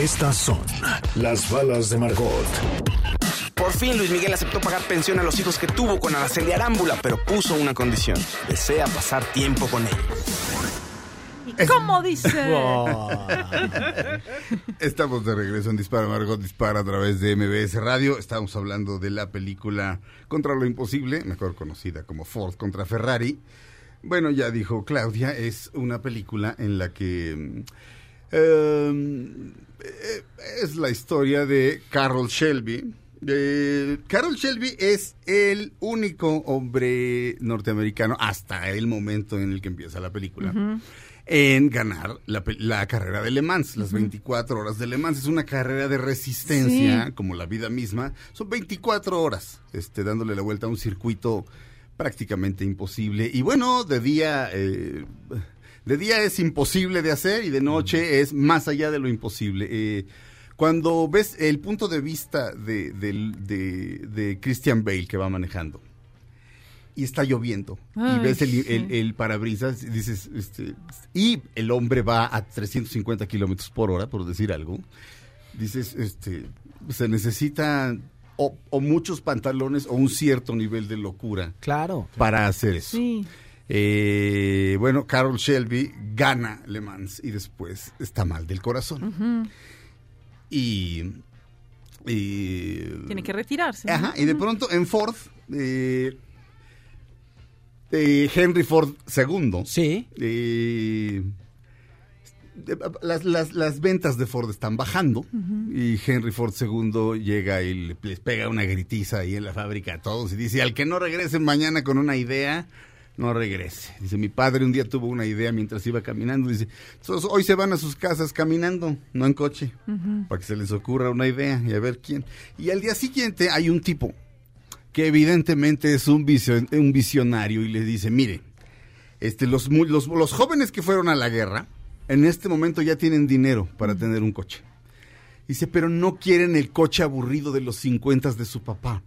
Estas son las balas de Margot. Por fin Luis Miguel aceptó pagar pensión a los hijos que tuvo con Araceli Arámbula, pero puso una condición. Desea pasar tiempo con ellos. ¿Y cómo dice? Estamos de regreso en Dispara Margot Dispara a través de MBS Radio. Estamos hablando de la película Contra lo Imposible, mejor conocida como Ford contra Ferrari. Bueno, ya dijo Claudia, es una película en la que mm, eh, es la historia de Carroll Shelby. Eh, Carroll Shelby es el único hombre norteamericano hasta el momento en el que empieza la película en ganar la, carrera de Le Mans, las 24 horas de Le Mans. Es una carrera de resistencia, Sí. como la vida misma. Son 24 horas este, dándole la vuelta a un circuito prácticamente imposible. Y bueno, de día... eh, de día es imposible de hacer y de noche es más allá de lo imposible. Eh, cuando ves el punto de vista de, del- de- de Christian Bale que va manejando y está lloviendo y ves el, sí. el- el parabrisas y dices, este, y el hombre va a 350 kilómetros por hora, por decir algo, dices, este, se necesita o, o muchos pantalones o un cierto nivel de locura. Claro. Para hacer eso. Sí. Eh, bueno, Carol Shelby gana Le Mans y después está mal del corazón. Y. y- Tiene que retirarse. ¿no? Ajá, y de pronto en Ford, eh, eh, Henry Ford II. Sí. las, las- las ventas de Ford están bajando y Henry Ford II llega y le- les pega una gritiza ahí en la fábrica a todos y dice, al que no regrese mañana con una idea, no regrese. Dice, mi padre un día tuvo una idea mientras iba caminando, dice, "Entonces, hoy se van a sus casas caminando, no en coche para que se les ocurra una idea y a ver quién. Y al día siguiente hay un tipo que evidentemente es un, visio- un visionario y les dice, mire, este, los, mu- los, los jóvenes que fueron a la guerra, en este momento ya tienen dinero para tener un coche. Dice, pero no quieren el coche aburrido de los 50 de su papá.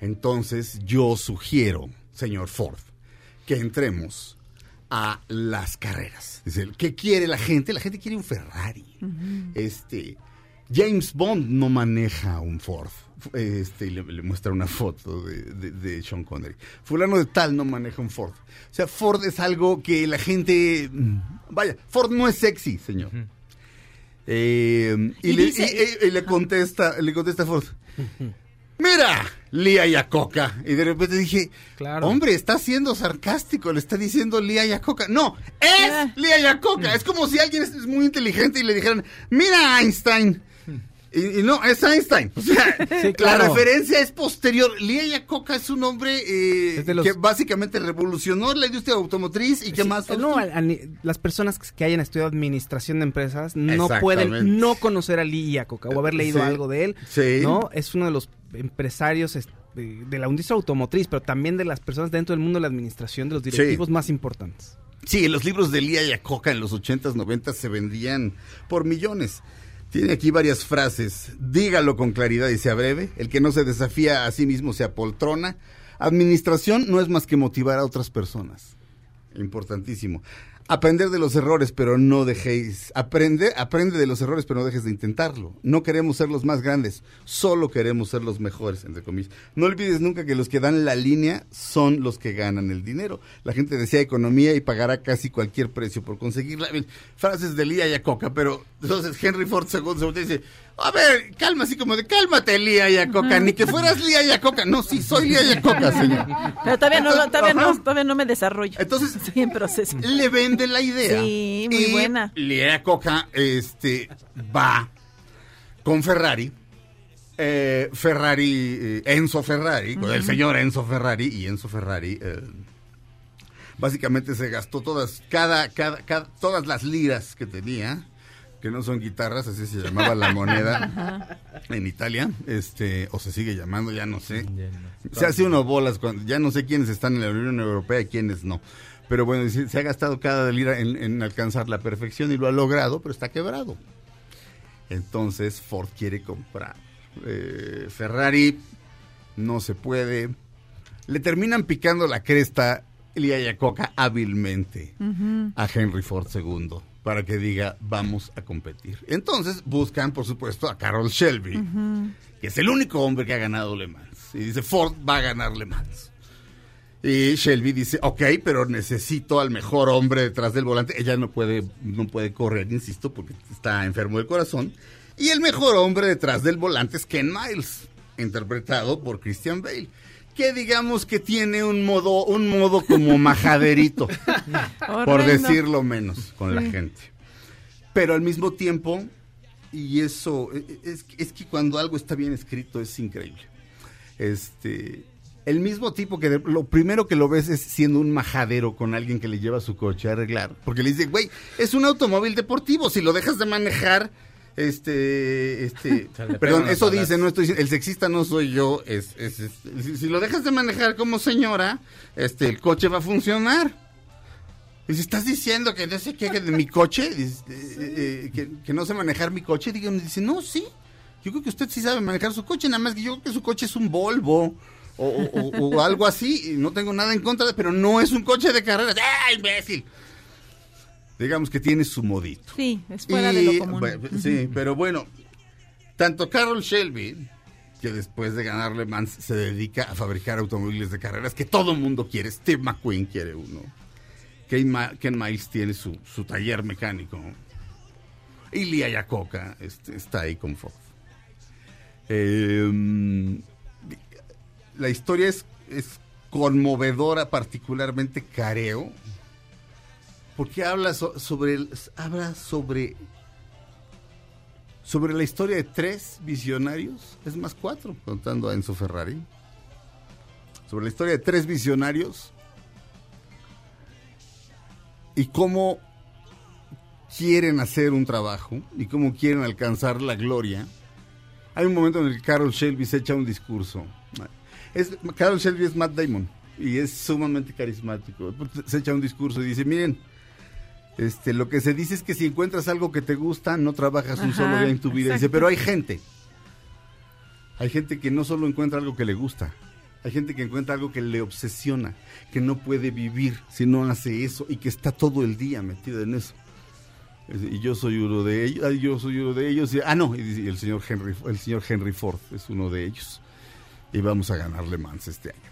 Entonces yo sugiero, señor Ford, que entremos a las carreras. Dice, ¿qué quiere la gente? La gente quiere un Ferrari. Este, James Bond no maneja un Ford. Este, y le, le muestra una foto de, de- de Sean Connery. Fulano de tal no maneja un Ford. O sea, Ford es algo que la gente... mm, Vaya, Ford no es sexy, señor. Eh, y, Y le, dice- y- y- y le contesta, le contesta Ford. Mira, Lía Yacoca. Y de repente dije, Claro. hombre, está siendo sarcástico, le está diciendo Lía Yacoca. No, es Ah. Lía Yacoca. Es como si alguien es muy inteligente y le dijeran, mira Einstein. Y, y no, es Einstein. O sea, Sí, claro. la referencia es posterior. Lía Yacoca es un hombre eh, Es de los- que básicamente revolucionó la industria automotriz y que Sí, más... no, al- al- las personas que hayan estudiado administración de empresas no pueden no conocer a Lee Iacocca o haber leído Sí. algo de él. ¿no? Es uno de los empresarios es- de, de la industria automotriz, pero también de las personas dentro del mundo de la administración, de los directivos más importantes. Sí, los libros de Lía Yacoca en los 80s, 90s se vendían por millones. Tiene aquí varias frases. Dígalo con claridad y sea breve. El que no se desafía a sí mismo se apoltrona. Administración no es más que motivar a otras personas. Importantísimo. Aprender de los errores, pero no dejéis. Aprende, aprende de los errores, pero no dejes de intentarlo. No queremos ser los más grandes, solo queremos ser los mejores, entre comillas. No olvides nunca que los que dan la línea son los que ganan el dinero. La gente desea economía y pagará casi cualquier precio por conseguirla. Frases de Lía Yacoca, pero entonces Henry Ford II se y dice, a ver, calma, así como de cálmate, Lía Yacoca, ni que fueras Lía Yacoca. No, sí, soy Lía Yacoca, señor. Pero todavía no, Entonces, todavía no, todavía no me desarrollo. Entonces, Estoy en proceso. le vende la idea. Sí, muy Y buena. Lea Coca este, va con Ferrari. eh, Ferrari, eh, Enzo Ferrari, con el señor Enzo Ferrari y Enzo Ferrari. eh, básicamente se gastó todas, cada, cada, cada- todas las liras que tenía, que no son guitarras, así se llamaba la moneda en Italia, este, o se sigue llamando, ya no sé. Se hace uno bolas, cuando, ya no sé quiénes están en la Unión Europea y quiénes no. Pero bueno, se, ha gastado cada lira en, en alcanzar la perfección y lo ha logrado, pero está quebrado. Entonces Ford quiere comprar. Eh, Ferrari no se puede. Le terminan picando la cresta Elia Yacoca hábilmente a Henry Ford II para que diga vamos a competir. Entonces buscan, por supuesto, a Carroll Shelby, que es el único hombre que ha ganado Le Mans. Y dice, Ford va a ganar Le Mans. Y Shelby dice, ok, pero necesito al mejor hombre detrás del volante. Ella no puede, no puede correr, insisto, porque está enfermo del corazón. Y el mejor hombre detrás del volante es Ken Miles, interpretado por Christian Bale. Que digamos que tiene un modo, un modo como majaderito, por decirlo menos, con la gente. Pero al mismo tiempo, y eso, e- es, es que cuando algo está bien escrito es increíble. Este, el mismo tipo que de- lo primero que lo ves es siendo un majadero con alguien que le lleva su coche a arreglar, porque le dice, güey, es un automóvil deportivo, si lo dejas de manejar, este, este, perdón, eso dice, no estoy diciendo- el sexista no soy yo, es, es- es- si, si lo dejas de manejar como señora, este, el coche va a funcionar. Dice, ¿estás diciendo que no sé qué de mi coche? Dice, eh, eh, que, que no sé manejar mi coche. Digo, dice, no, sí. Yo creo que usted sí sabe manejar su coche, nada más que yo creo que su coche es un Volvo o, o- o- o algo así. Y no tengo nada en contra de, pero no es un coche de carreras. ¡Ah, imbécil! Digamos que tiene su modito. Sí, es fuera de lo común. bueno, Sí, pero bueno, tanto Carroll Shelby, que después de ganar Le Mans se dedica a fabricar automóviles de carreras que todo el mundo quiere, Steve McQueen quiere uno. Ken, Ma- Ken Miles tiene su, su taller mecánico. Y Lia Yacoca este, está ahí con Ford. Eh, la historia es, es conmovedora, particularmente careo, porque habla so- sobre habla sobre sobre la historia de tres visionarios, es más cuatro, contando a Enzo Ferrari. Sobre la historia de tres visionarios y cómo quieren hacer un trabajo y cómo quieren alcanzar la gloria. Hay un momento en el que Carol Shelby se echa un discurso. Es, Carol Shelby es Matt Damon y es sumamente carismático. Se echa un discurso y dice, miren, este, lo que se dice es que si encuentras algo que te gusta, no trabajas un Ajá, solo día en tu vida. Dice, pero hay gente. Hay gente que no solo encuentra algo que le gusta, Hay gente que encuentra algo que le obsesiona, que no puede vivir si no hace eso y que está todo el día metido en eso. Es- Y yo soy uno de ellos, yo soy uno de ellos. y- ah, no, y el señor Henry, el señor Henry Ford es uno de ellos. Y vamos a ganar Le Mans este año.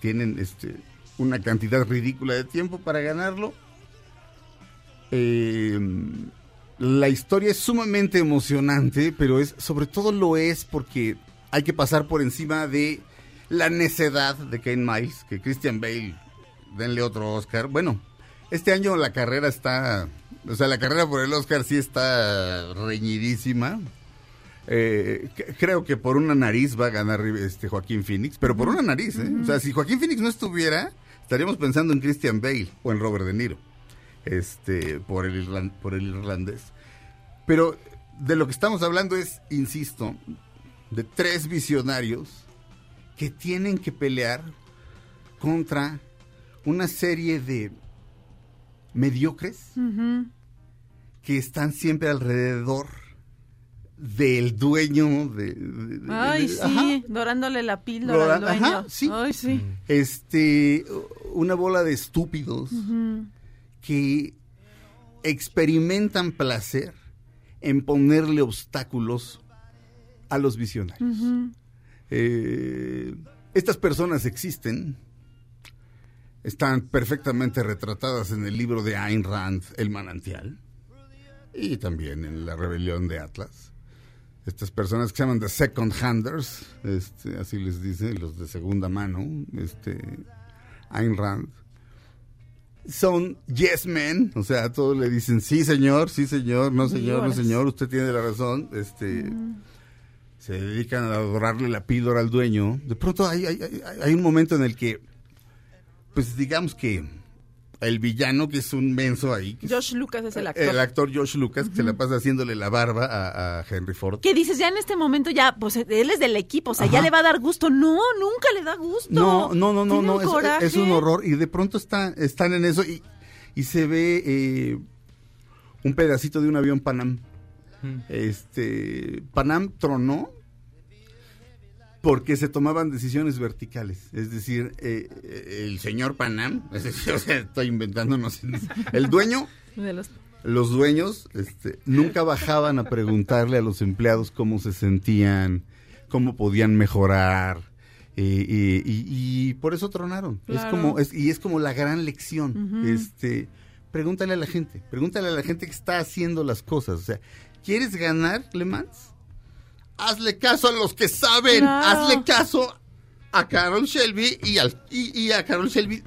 Tienen este una cantidad ridícula de tiempo para ganarlo. Eh, la historia es sumamente emocionante, pero es sobre todo lo es porque hay que pasar por encima de la necedad de Kane Miles, que Christian Bale, denle otro Oscar. Bueno, este año la carrera está, o sea, la carrera por el Oscar sí está reñidísima. Eh, creo que por una nariz va a ganar este Joaquín Phoenix, pero por una nariz, ¿eh? O sea, si Joaquín Phoenix no estuviera, estaríamos pensando en Christian Bale o en Robert De Niro, este, por el, por el irlandés. Pero de lo que estamos hablando es, insisto, de tres visionarios que tienen que pelear contra una serie de mediocres que están siempre alrededor del dueño de... de- de- Ay, de- sí, ajá. dorándole la píldora al Dora- dueño. ajá, sí. Ay, sí. Este, una bola de estúpidos Ujú. Que experimentan placer en ponerle obstáculos a los visionarios. Eh, estas personas existen, están perfectamente retratadas en el libro de Ayn Rand, El manantial, y también en La rebelión de Atlas. Estas personas que se llaman The Second Handers, este, así les dice, los de segunda mano, este, Ayn Rand, son yes men, o sea, todos le dicen sí señor, sí señor, no señor, no señor, usted tiene la razón, este se dedican a adorarle la píldora al dueño. De pronto hay, hay, hay- hay un momento en el que, pues digamos que el villano, que es un menso ahí, que es Josh Lucas es el actor. el actor Josh Lucas, que se la pasa haciéndole la barba a, a Henry Ford. Que dices, ya en este momento ya, pues él es del equipo, o sea, ya le va a dar gusto. No, nunca le da gusto. No, no, no, no, Tiene no, un es, coraje. es un horror. Y de pronto está, están en eso y, y se ve eh, un pedacito de un avión Panam. Este, Panam tronó porque se tomaban decisiones verticales. Es decir, eh, eh, el señor Panam, es decir, o sea, estoy inventando, no sé, el dueño De los- los dueños este, nunca bajaban a preguntarle a los empleados cómo se sentían, cómo podían mejorar. eh, y, y- y por eso tronaron. Es como, es, y es como la gran lección. Este, pregúntale a la gente, pregúntale a la gente que está haciendo las cosas. O sea, ¿quieres ganar, Le Mans? Hazle caso a los que saben, Claro. hazle caso a Carol Shelby y, al, y, y a Carol Shelby.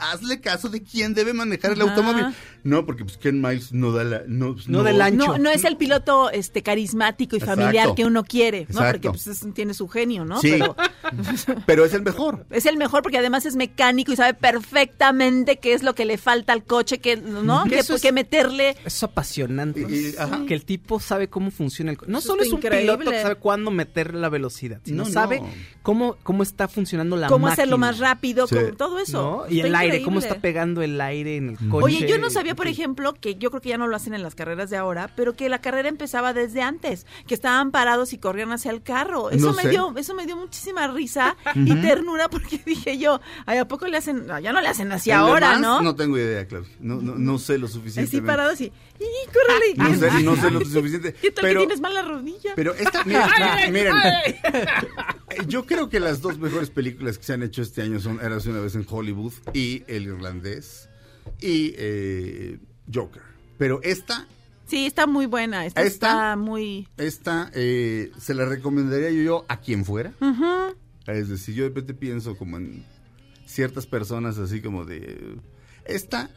Hazle caso de quién debe manejar el Ajá. automóvil. No, porque pues Ken Miles no da la... No, No del ancho. No, no es el piloto este carismático y familiar Exacto. que uno quiere, ¿no? Exacto. Porque pues, es- tiene su genio, ¿no? Sí. Pero Pero es el mejor. es el mejor porque además es mecánico y sabe perfectamente qué es lo que le falta al coche, que, ¿no? Que es- que meterle. Eso es apasionante. Y- y- ajá. Que el tipo sabe cómo funciona el co- No Eso solo es un increíble. piloto que sabe cuándo meter la velocidad, sino No, no. sabe cómo, cómo está funcionando la cómo máquina. hacerlo más rápido, Sí. con todo eso. ¿no? Y el aire, cómo increíble. está pegando el aire en el coche. Oye, yo no sabía, por ejemplo, que yo creo que ya no lo hacen en las carreras de ahora, pero que la carrera empezaba desde antes, que estaban parados y corrían hacia el carro. Eso No me sé. dio, eso me dio muchísima risa y ternura porque dije yo, ay, ¿a poco le hacen? no, ya no le hacen así En Le ahora, ¿no? No tengo idea, Claudia. No, no, no sé lo Así suficiente. parados y, y córrele. No sé, no sé lo suficiente. ¿Qué tal Pero, que tienes mala rodilla? pero esta, miren, miren, eh, yo creo que las dos mejores películas que se han hecho este año son Érase una vez en Hollywood y El Irlandés y eh, Joker. Pero esta, Sí, está muy buena. Esta, ¿Esta? está muy. esta eh, se la recomendaría yo, a quien fuera. Es decir, yo de repente pienso como en ciertas personas así como de esta,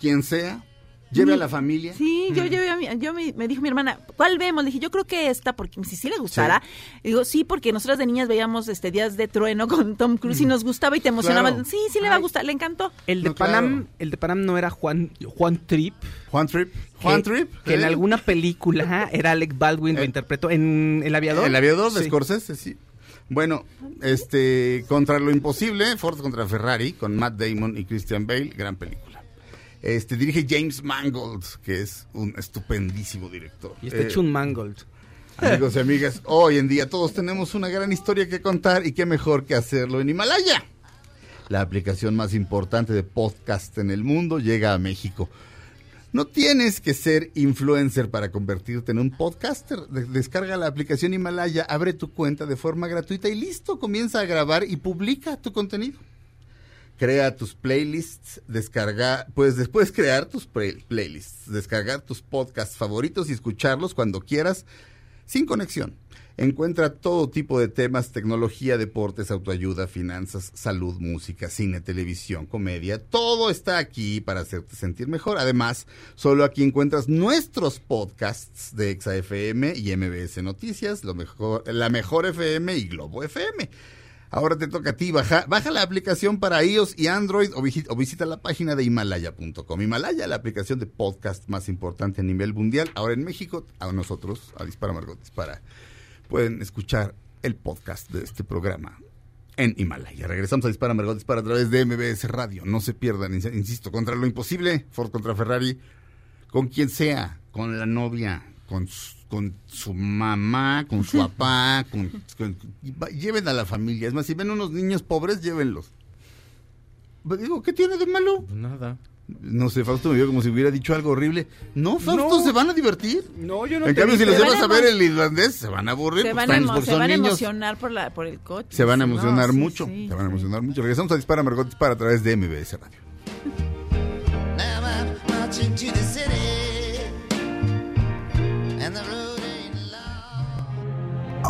quien sea, lleve a la familia. Sí, yo, llevé a mi- yo me, me dijo mi hermana, ¿cuál vemos? Le dije, yo creo que esta, porque si sí le gustara. Digo, sí, porque nosotras de niñas veíamos este Días de Trueno con Tom Cruise y nos gustaba y te emocionaba. Claro. Sí, sí le va a gustar, le encantó. El de No, Panam, claro. el de Panam no era Juan Juan Trip. Juan Trip. Juan que, Trip. que en alguna película era Alec Baldwin lo Eh, interpretó en El aviador. El aviador de Sí. Scorsese, sí. Bueno, este, contra lo imposible, Ford contra Ferrari, con Matt Damon y Christian Bale, gran película. Este, dirige James Mangold, que es un estupendísimo director. Y está Eh, hecho un mangold. Amigos y amigas, hoy en día todos tenemos una gran historia que contar y qué mejor que hacerlo en Himalaya. La aplicación más importante de podcast en el mundo llega a México. No tienes que ser influencer para convertirte en un podcaster. De- Descarga la aplicación Himalaya, abre tu cuenta de forma gratuita y listo, comienza a grabar y publica tu contenido. Crea tus playlists, descarga, pues después crear tus play- playlists, descargar tus podcasts favoritos y escucharlos cuando quieras, sin conexión. Encuentra todo tipo de temas, tecnología, deportes, autoayuda, finanzas, salud, música, cine, televisión, comedia. Todo está aquí para hacerte sentir mejor. Además, solo aquí encuentras nuestros podcasts de ExaFM y MBS Noticias, lo mejor, la mejor FM y Globo FM. Ahora te toca a ti, baja, baja la aplicación para iOS y Android o, visi- o visita la página de Himalaya.com. Himalaya, la aplicación de podcast más importante a nivel mundial. Ahora en México, a nosotros, a Dispara Margot Dispara, pueden escuchar el podcast de este programa en Himalaya. Regresamos a Dispara Margot Dispara a través de MBS Radio. No se pierdan, ins- insisto, contra lo imposible, Ford contra Ferrari, con quien sea, con la novia, con su, con su mamá, con su papá, con, lleven a la familia. Es más, si ven unos niños pobres, llévenlos. Pues Digo, ¿qué tiene de malo? Nada. No sé, Fausto me vio como si hubiera dicho algo horrible. No, Fausto, No. se van a divertir. No, yo no En cambio, si los llevas a ver el irlandés, se van a aburrir. Se pues, van, emo- se van a niños. emocionar por, la, por el coche. Se van a emocionar no, mucho. sí. Se van a emocionar mucho. Regresamos a Dispara Margot Dispara a través de MBS Radio.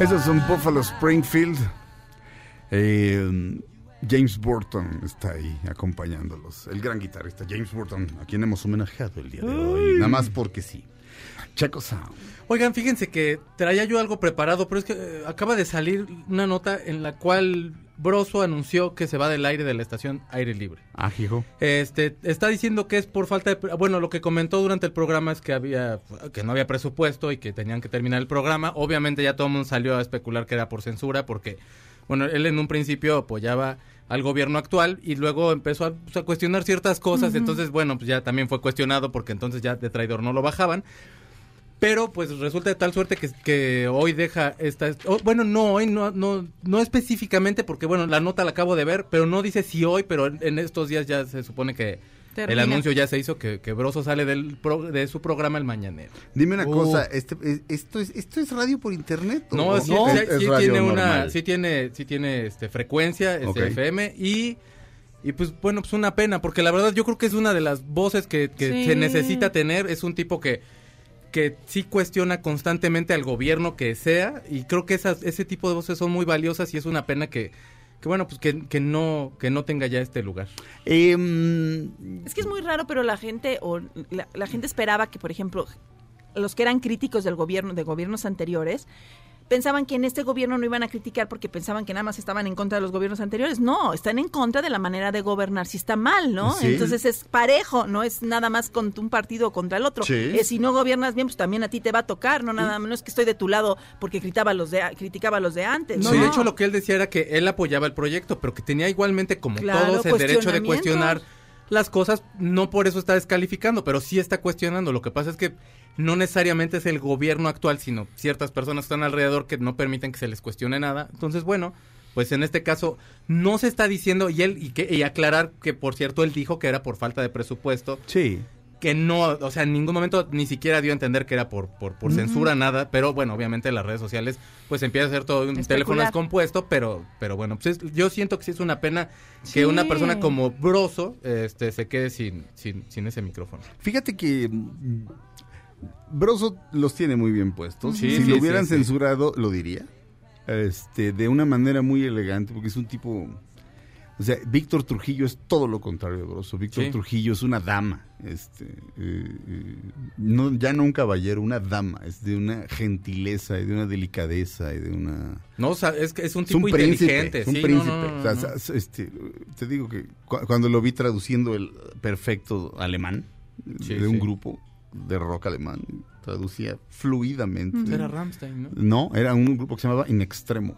Esos son Buffalo Springfield. Eh, James Burton está ahí acompañándolos. El gran guitarrista James Burton, a quien hemos homenajeado el día de hoy. Nada más porque sí. Chaco Sound. Oigan, fíjense que traía yo algo preparado, pero es que eh, acaba de salir una nota en la cual Broso anunció que se va del aire de la estación Aire Libre. Ah, hijo. Este, está diciendo que es por falta de... pre- Bueno, lo que comentó durante el programa es que había que no había presupuesto y que tenían que terminar el programa. Obviamente ya todo el mundo salió a especular que era por censura porque, bueno, él en un principio apoyaba al gobierno actual y luego empezó a, pues, a cuestionar ciertas cosas. Entonces, bueno, pues ya también fue cuestionado porque entonces ya de traidor no lo bajaban. Pero pues resulta de tal suerte que, que hoy deja esta... oh, bueno, no, hoy no, no, no específicamente porque, bueno, la nota la acabo de ver, pero no dice si hoy, pero en, en estos días ya se supone que el anuncio ya se hizo que, que Broso sale del pro- de su programa El Mañanero. Dime una Uh. cosa, este, es- esto, es, ¿esto es radio por internet? o- No, o sí, es- sí- es sí radio tiene una, normal? sí tiene, sí tiene este frecuencia, este. FM y y pues bueno, pues una pena, porque la verdad yo creo que es una de las voces que, que Sí. se necesita tener, es un tipo que que sí cuestiona constantemente al gobierno que sea y creo que esas ese tipo de voces son muy valiosas y es una pena que que bueno, pues que, que no que no tenga ya este lugar. Em, Es que es muy raro, pero la gente o la, la gente esperaba que, por ejemplo, los que eran críticos del gobierno, de gobiernos anteriores, pensaban que en este gobierno no iban a criticar porque pensaban que nada más estaban en contra de los gobiernos anteriores. No, están en contra de la manera de gobernar si está mal, ¿no? Sí. Entonces es parejo, no es nada más contra un partido o contra el otro. Sí. Eh, si no gobiernas bien, pues también a ti te va a tocar, no nada menos que estoy de tu lado porque criticaba a los de, criticaba a los de antes. No, y de hecho lo que él decía era que él apoyaba el proyecto, pero que tenía igualmente como Claro, todos el derecho de cuestionar las cosas, no por eso está descalificando, pero sí está cuestionando. Lo que pasa es que no necesariamente es el gobierno actual, sino ciertas personas que están alrededor que no permiten que se les cuestione nada. Entonces, bueno, pues en este caso no se está diciendo y él y que y aclarar que por cierto él dijo que era por falta de presupuesto sí. Que no, o sea, en ningún momento ni siquiera dio a entender que era por, por, censura, nada, pero bueno, obviamente en las redes sociales pues empieza a ser todo un Especular. teléfono descompuesto, pero, pero bueno, pues es- yo siento que sí es una pena que una persona como Broso este, se quede sin, sin, sin ese micrófono. Fíjate que mm, Broso los tiene muy bien puestos. Sí, si sí, lo hubieran sí. censurado, lo diría. Este, de una manera muy elegante, porque es un tipo O sea, Víctor Trujillo es todo lo contrario, grosso. Víctor Sí. Trujillo es una dama. Este, eh, eh, no, ya no un caballero, una dama. Es de una gentileza y de una delicadeza y de una... No, o sea, es que es un Es tipo un príncipe, inteligente. es un sí, príncipe. no, no, O sea, no. sa- este, te digo que cu- cuando lo vi traduciendo el perfecto alemán Sí, de un grupo de rock alemán, traducía fluidamente. Era Rammstein, ¿no? No, era un grupo que se llamaba In Extremo.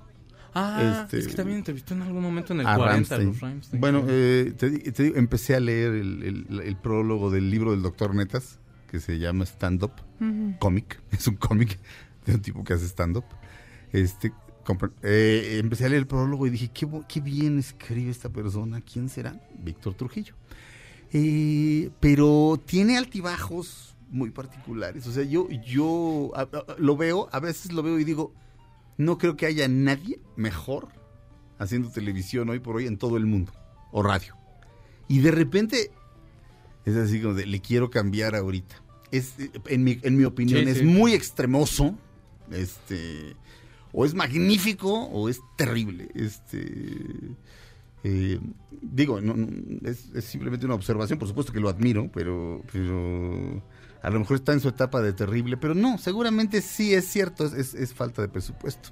Ah, Este- es que también entrevistó en algún momento en el a 40 Rammstein. los Rammstein. Bueno, eh, te, di- te digo, empecé a leer el, el- el prólogo del libro del doctor Netas, que se llama Stand Up, cómic, es un cómic de un tipo que hace stand-up. Este, compre- eh, empecé a leer el prólogo y dije, qué, qué bien escribe esta persona, ¿quién será? Víctor Trujillo. Eh, pero tiene altibajos muy particulares. O sea, yo, yo a- a- lo veo, a veces lo veo y digo, no creo que haya nadie mejor haciendo televisión hoy por hoy en todo el mundo, o radio. Y de repente es así como de, le quiero cambiar ahorita. Es, en, mi, en mi opinión, Sí, es sí. muy extremoso, este, o es magnífico o es terrible. Este, eh, digo, no, no, es, es simplemente una observación, por supuesto que lo admiro, pero, pero a lo mejor está en su etapa de terrible, pero no, seguramente sí es cierto, es, es- es falta de presupuesto.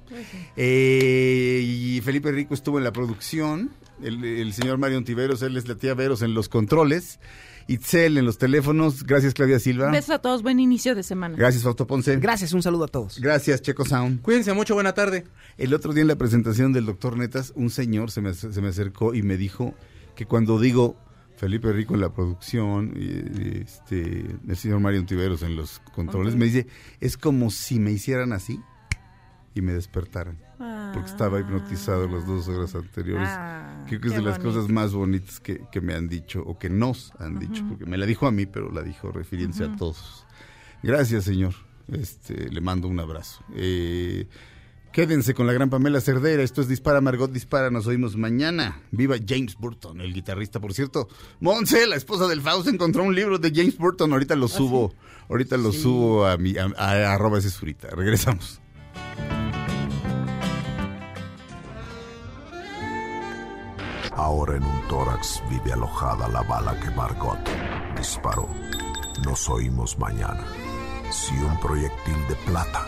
Eh, y Felipe Rico estuvo en la producción, el, el señor Mario Tiveros, él es la tía Veros en los controles, Itzel en los teléfonos, gracias Claudia Silva, Besos a todos, buen inicio de semana. gracias Fausto Ponce, Gracias, un saludo a todos. gracias Checo Sound. Cuídense mucho, buena tarde. El otro día en la presentación del doctor Netas, un señor se me, se me acercó y me dijo que cuando digo Felipe Rico en la producción, y, este, el señor Mario Tiveros en los controles, me dice, es como si me hicieran así y me despertaran. Porque estaba hipnotizado las dos horas anteriores. Ah, Creo que es de las bonito. cosas más bonitas que, que me han dicho o que nos han dicho, porque me la dijo a mí, pero la dijo refiriéndose a todos. Gracias, señor. Este, le mando un abrazo. Eh, quédense con la gran Pamela Cerdera. Esto es Dispara, Margot Dispara. Nos oímos mañana. Viva James Burton, el guitarrista, por cierto. Monse, la esposa del Faust, encontró un libro de James Burton. Ahorita lo subo. Ahorita lo subo a mi a, a- arroba ese surita. Regresamos. Ahora en un tórax vive alojada la bala que Margot disparó. Nos oímos mañana. Si un proyectil de plata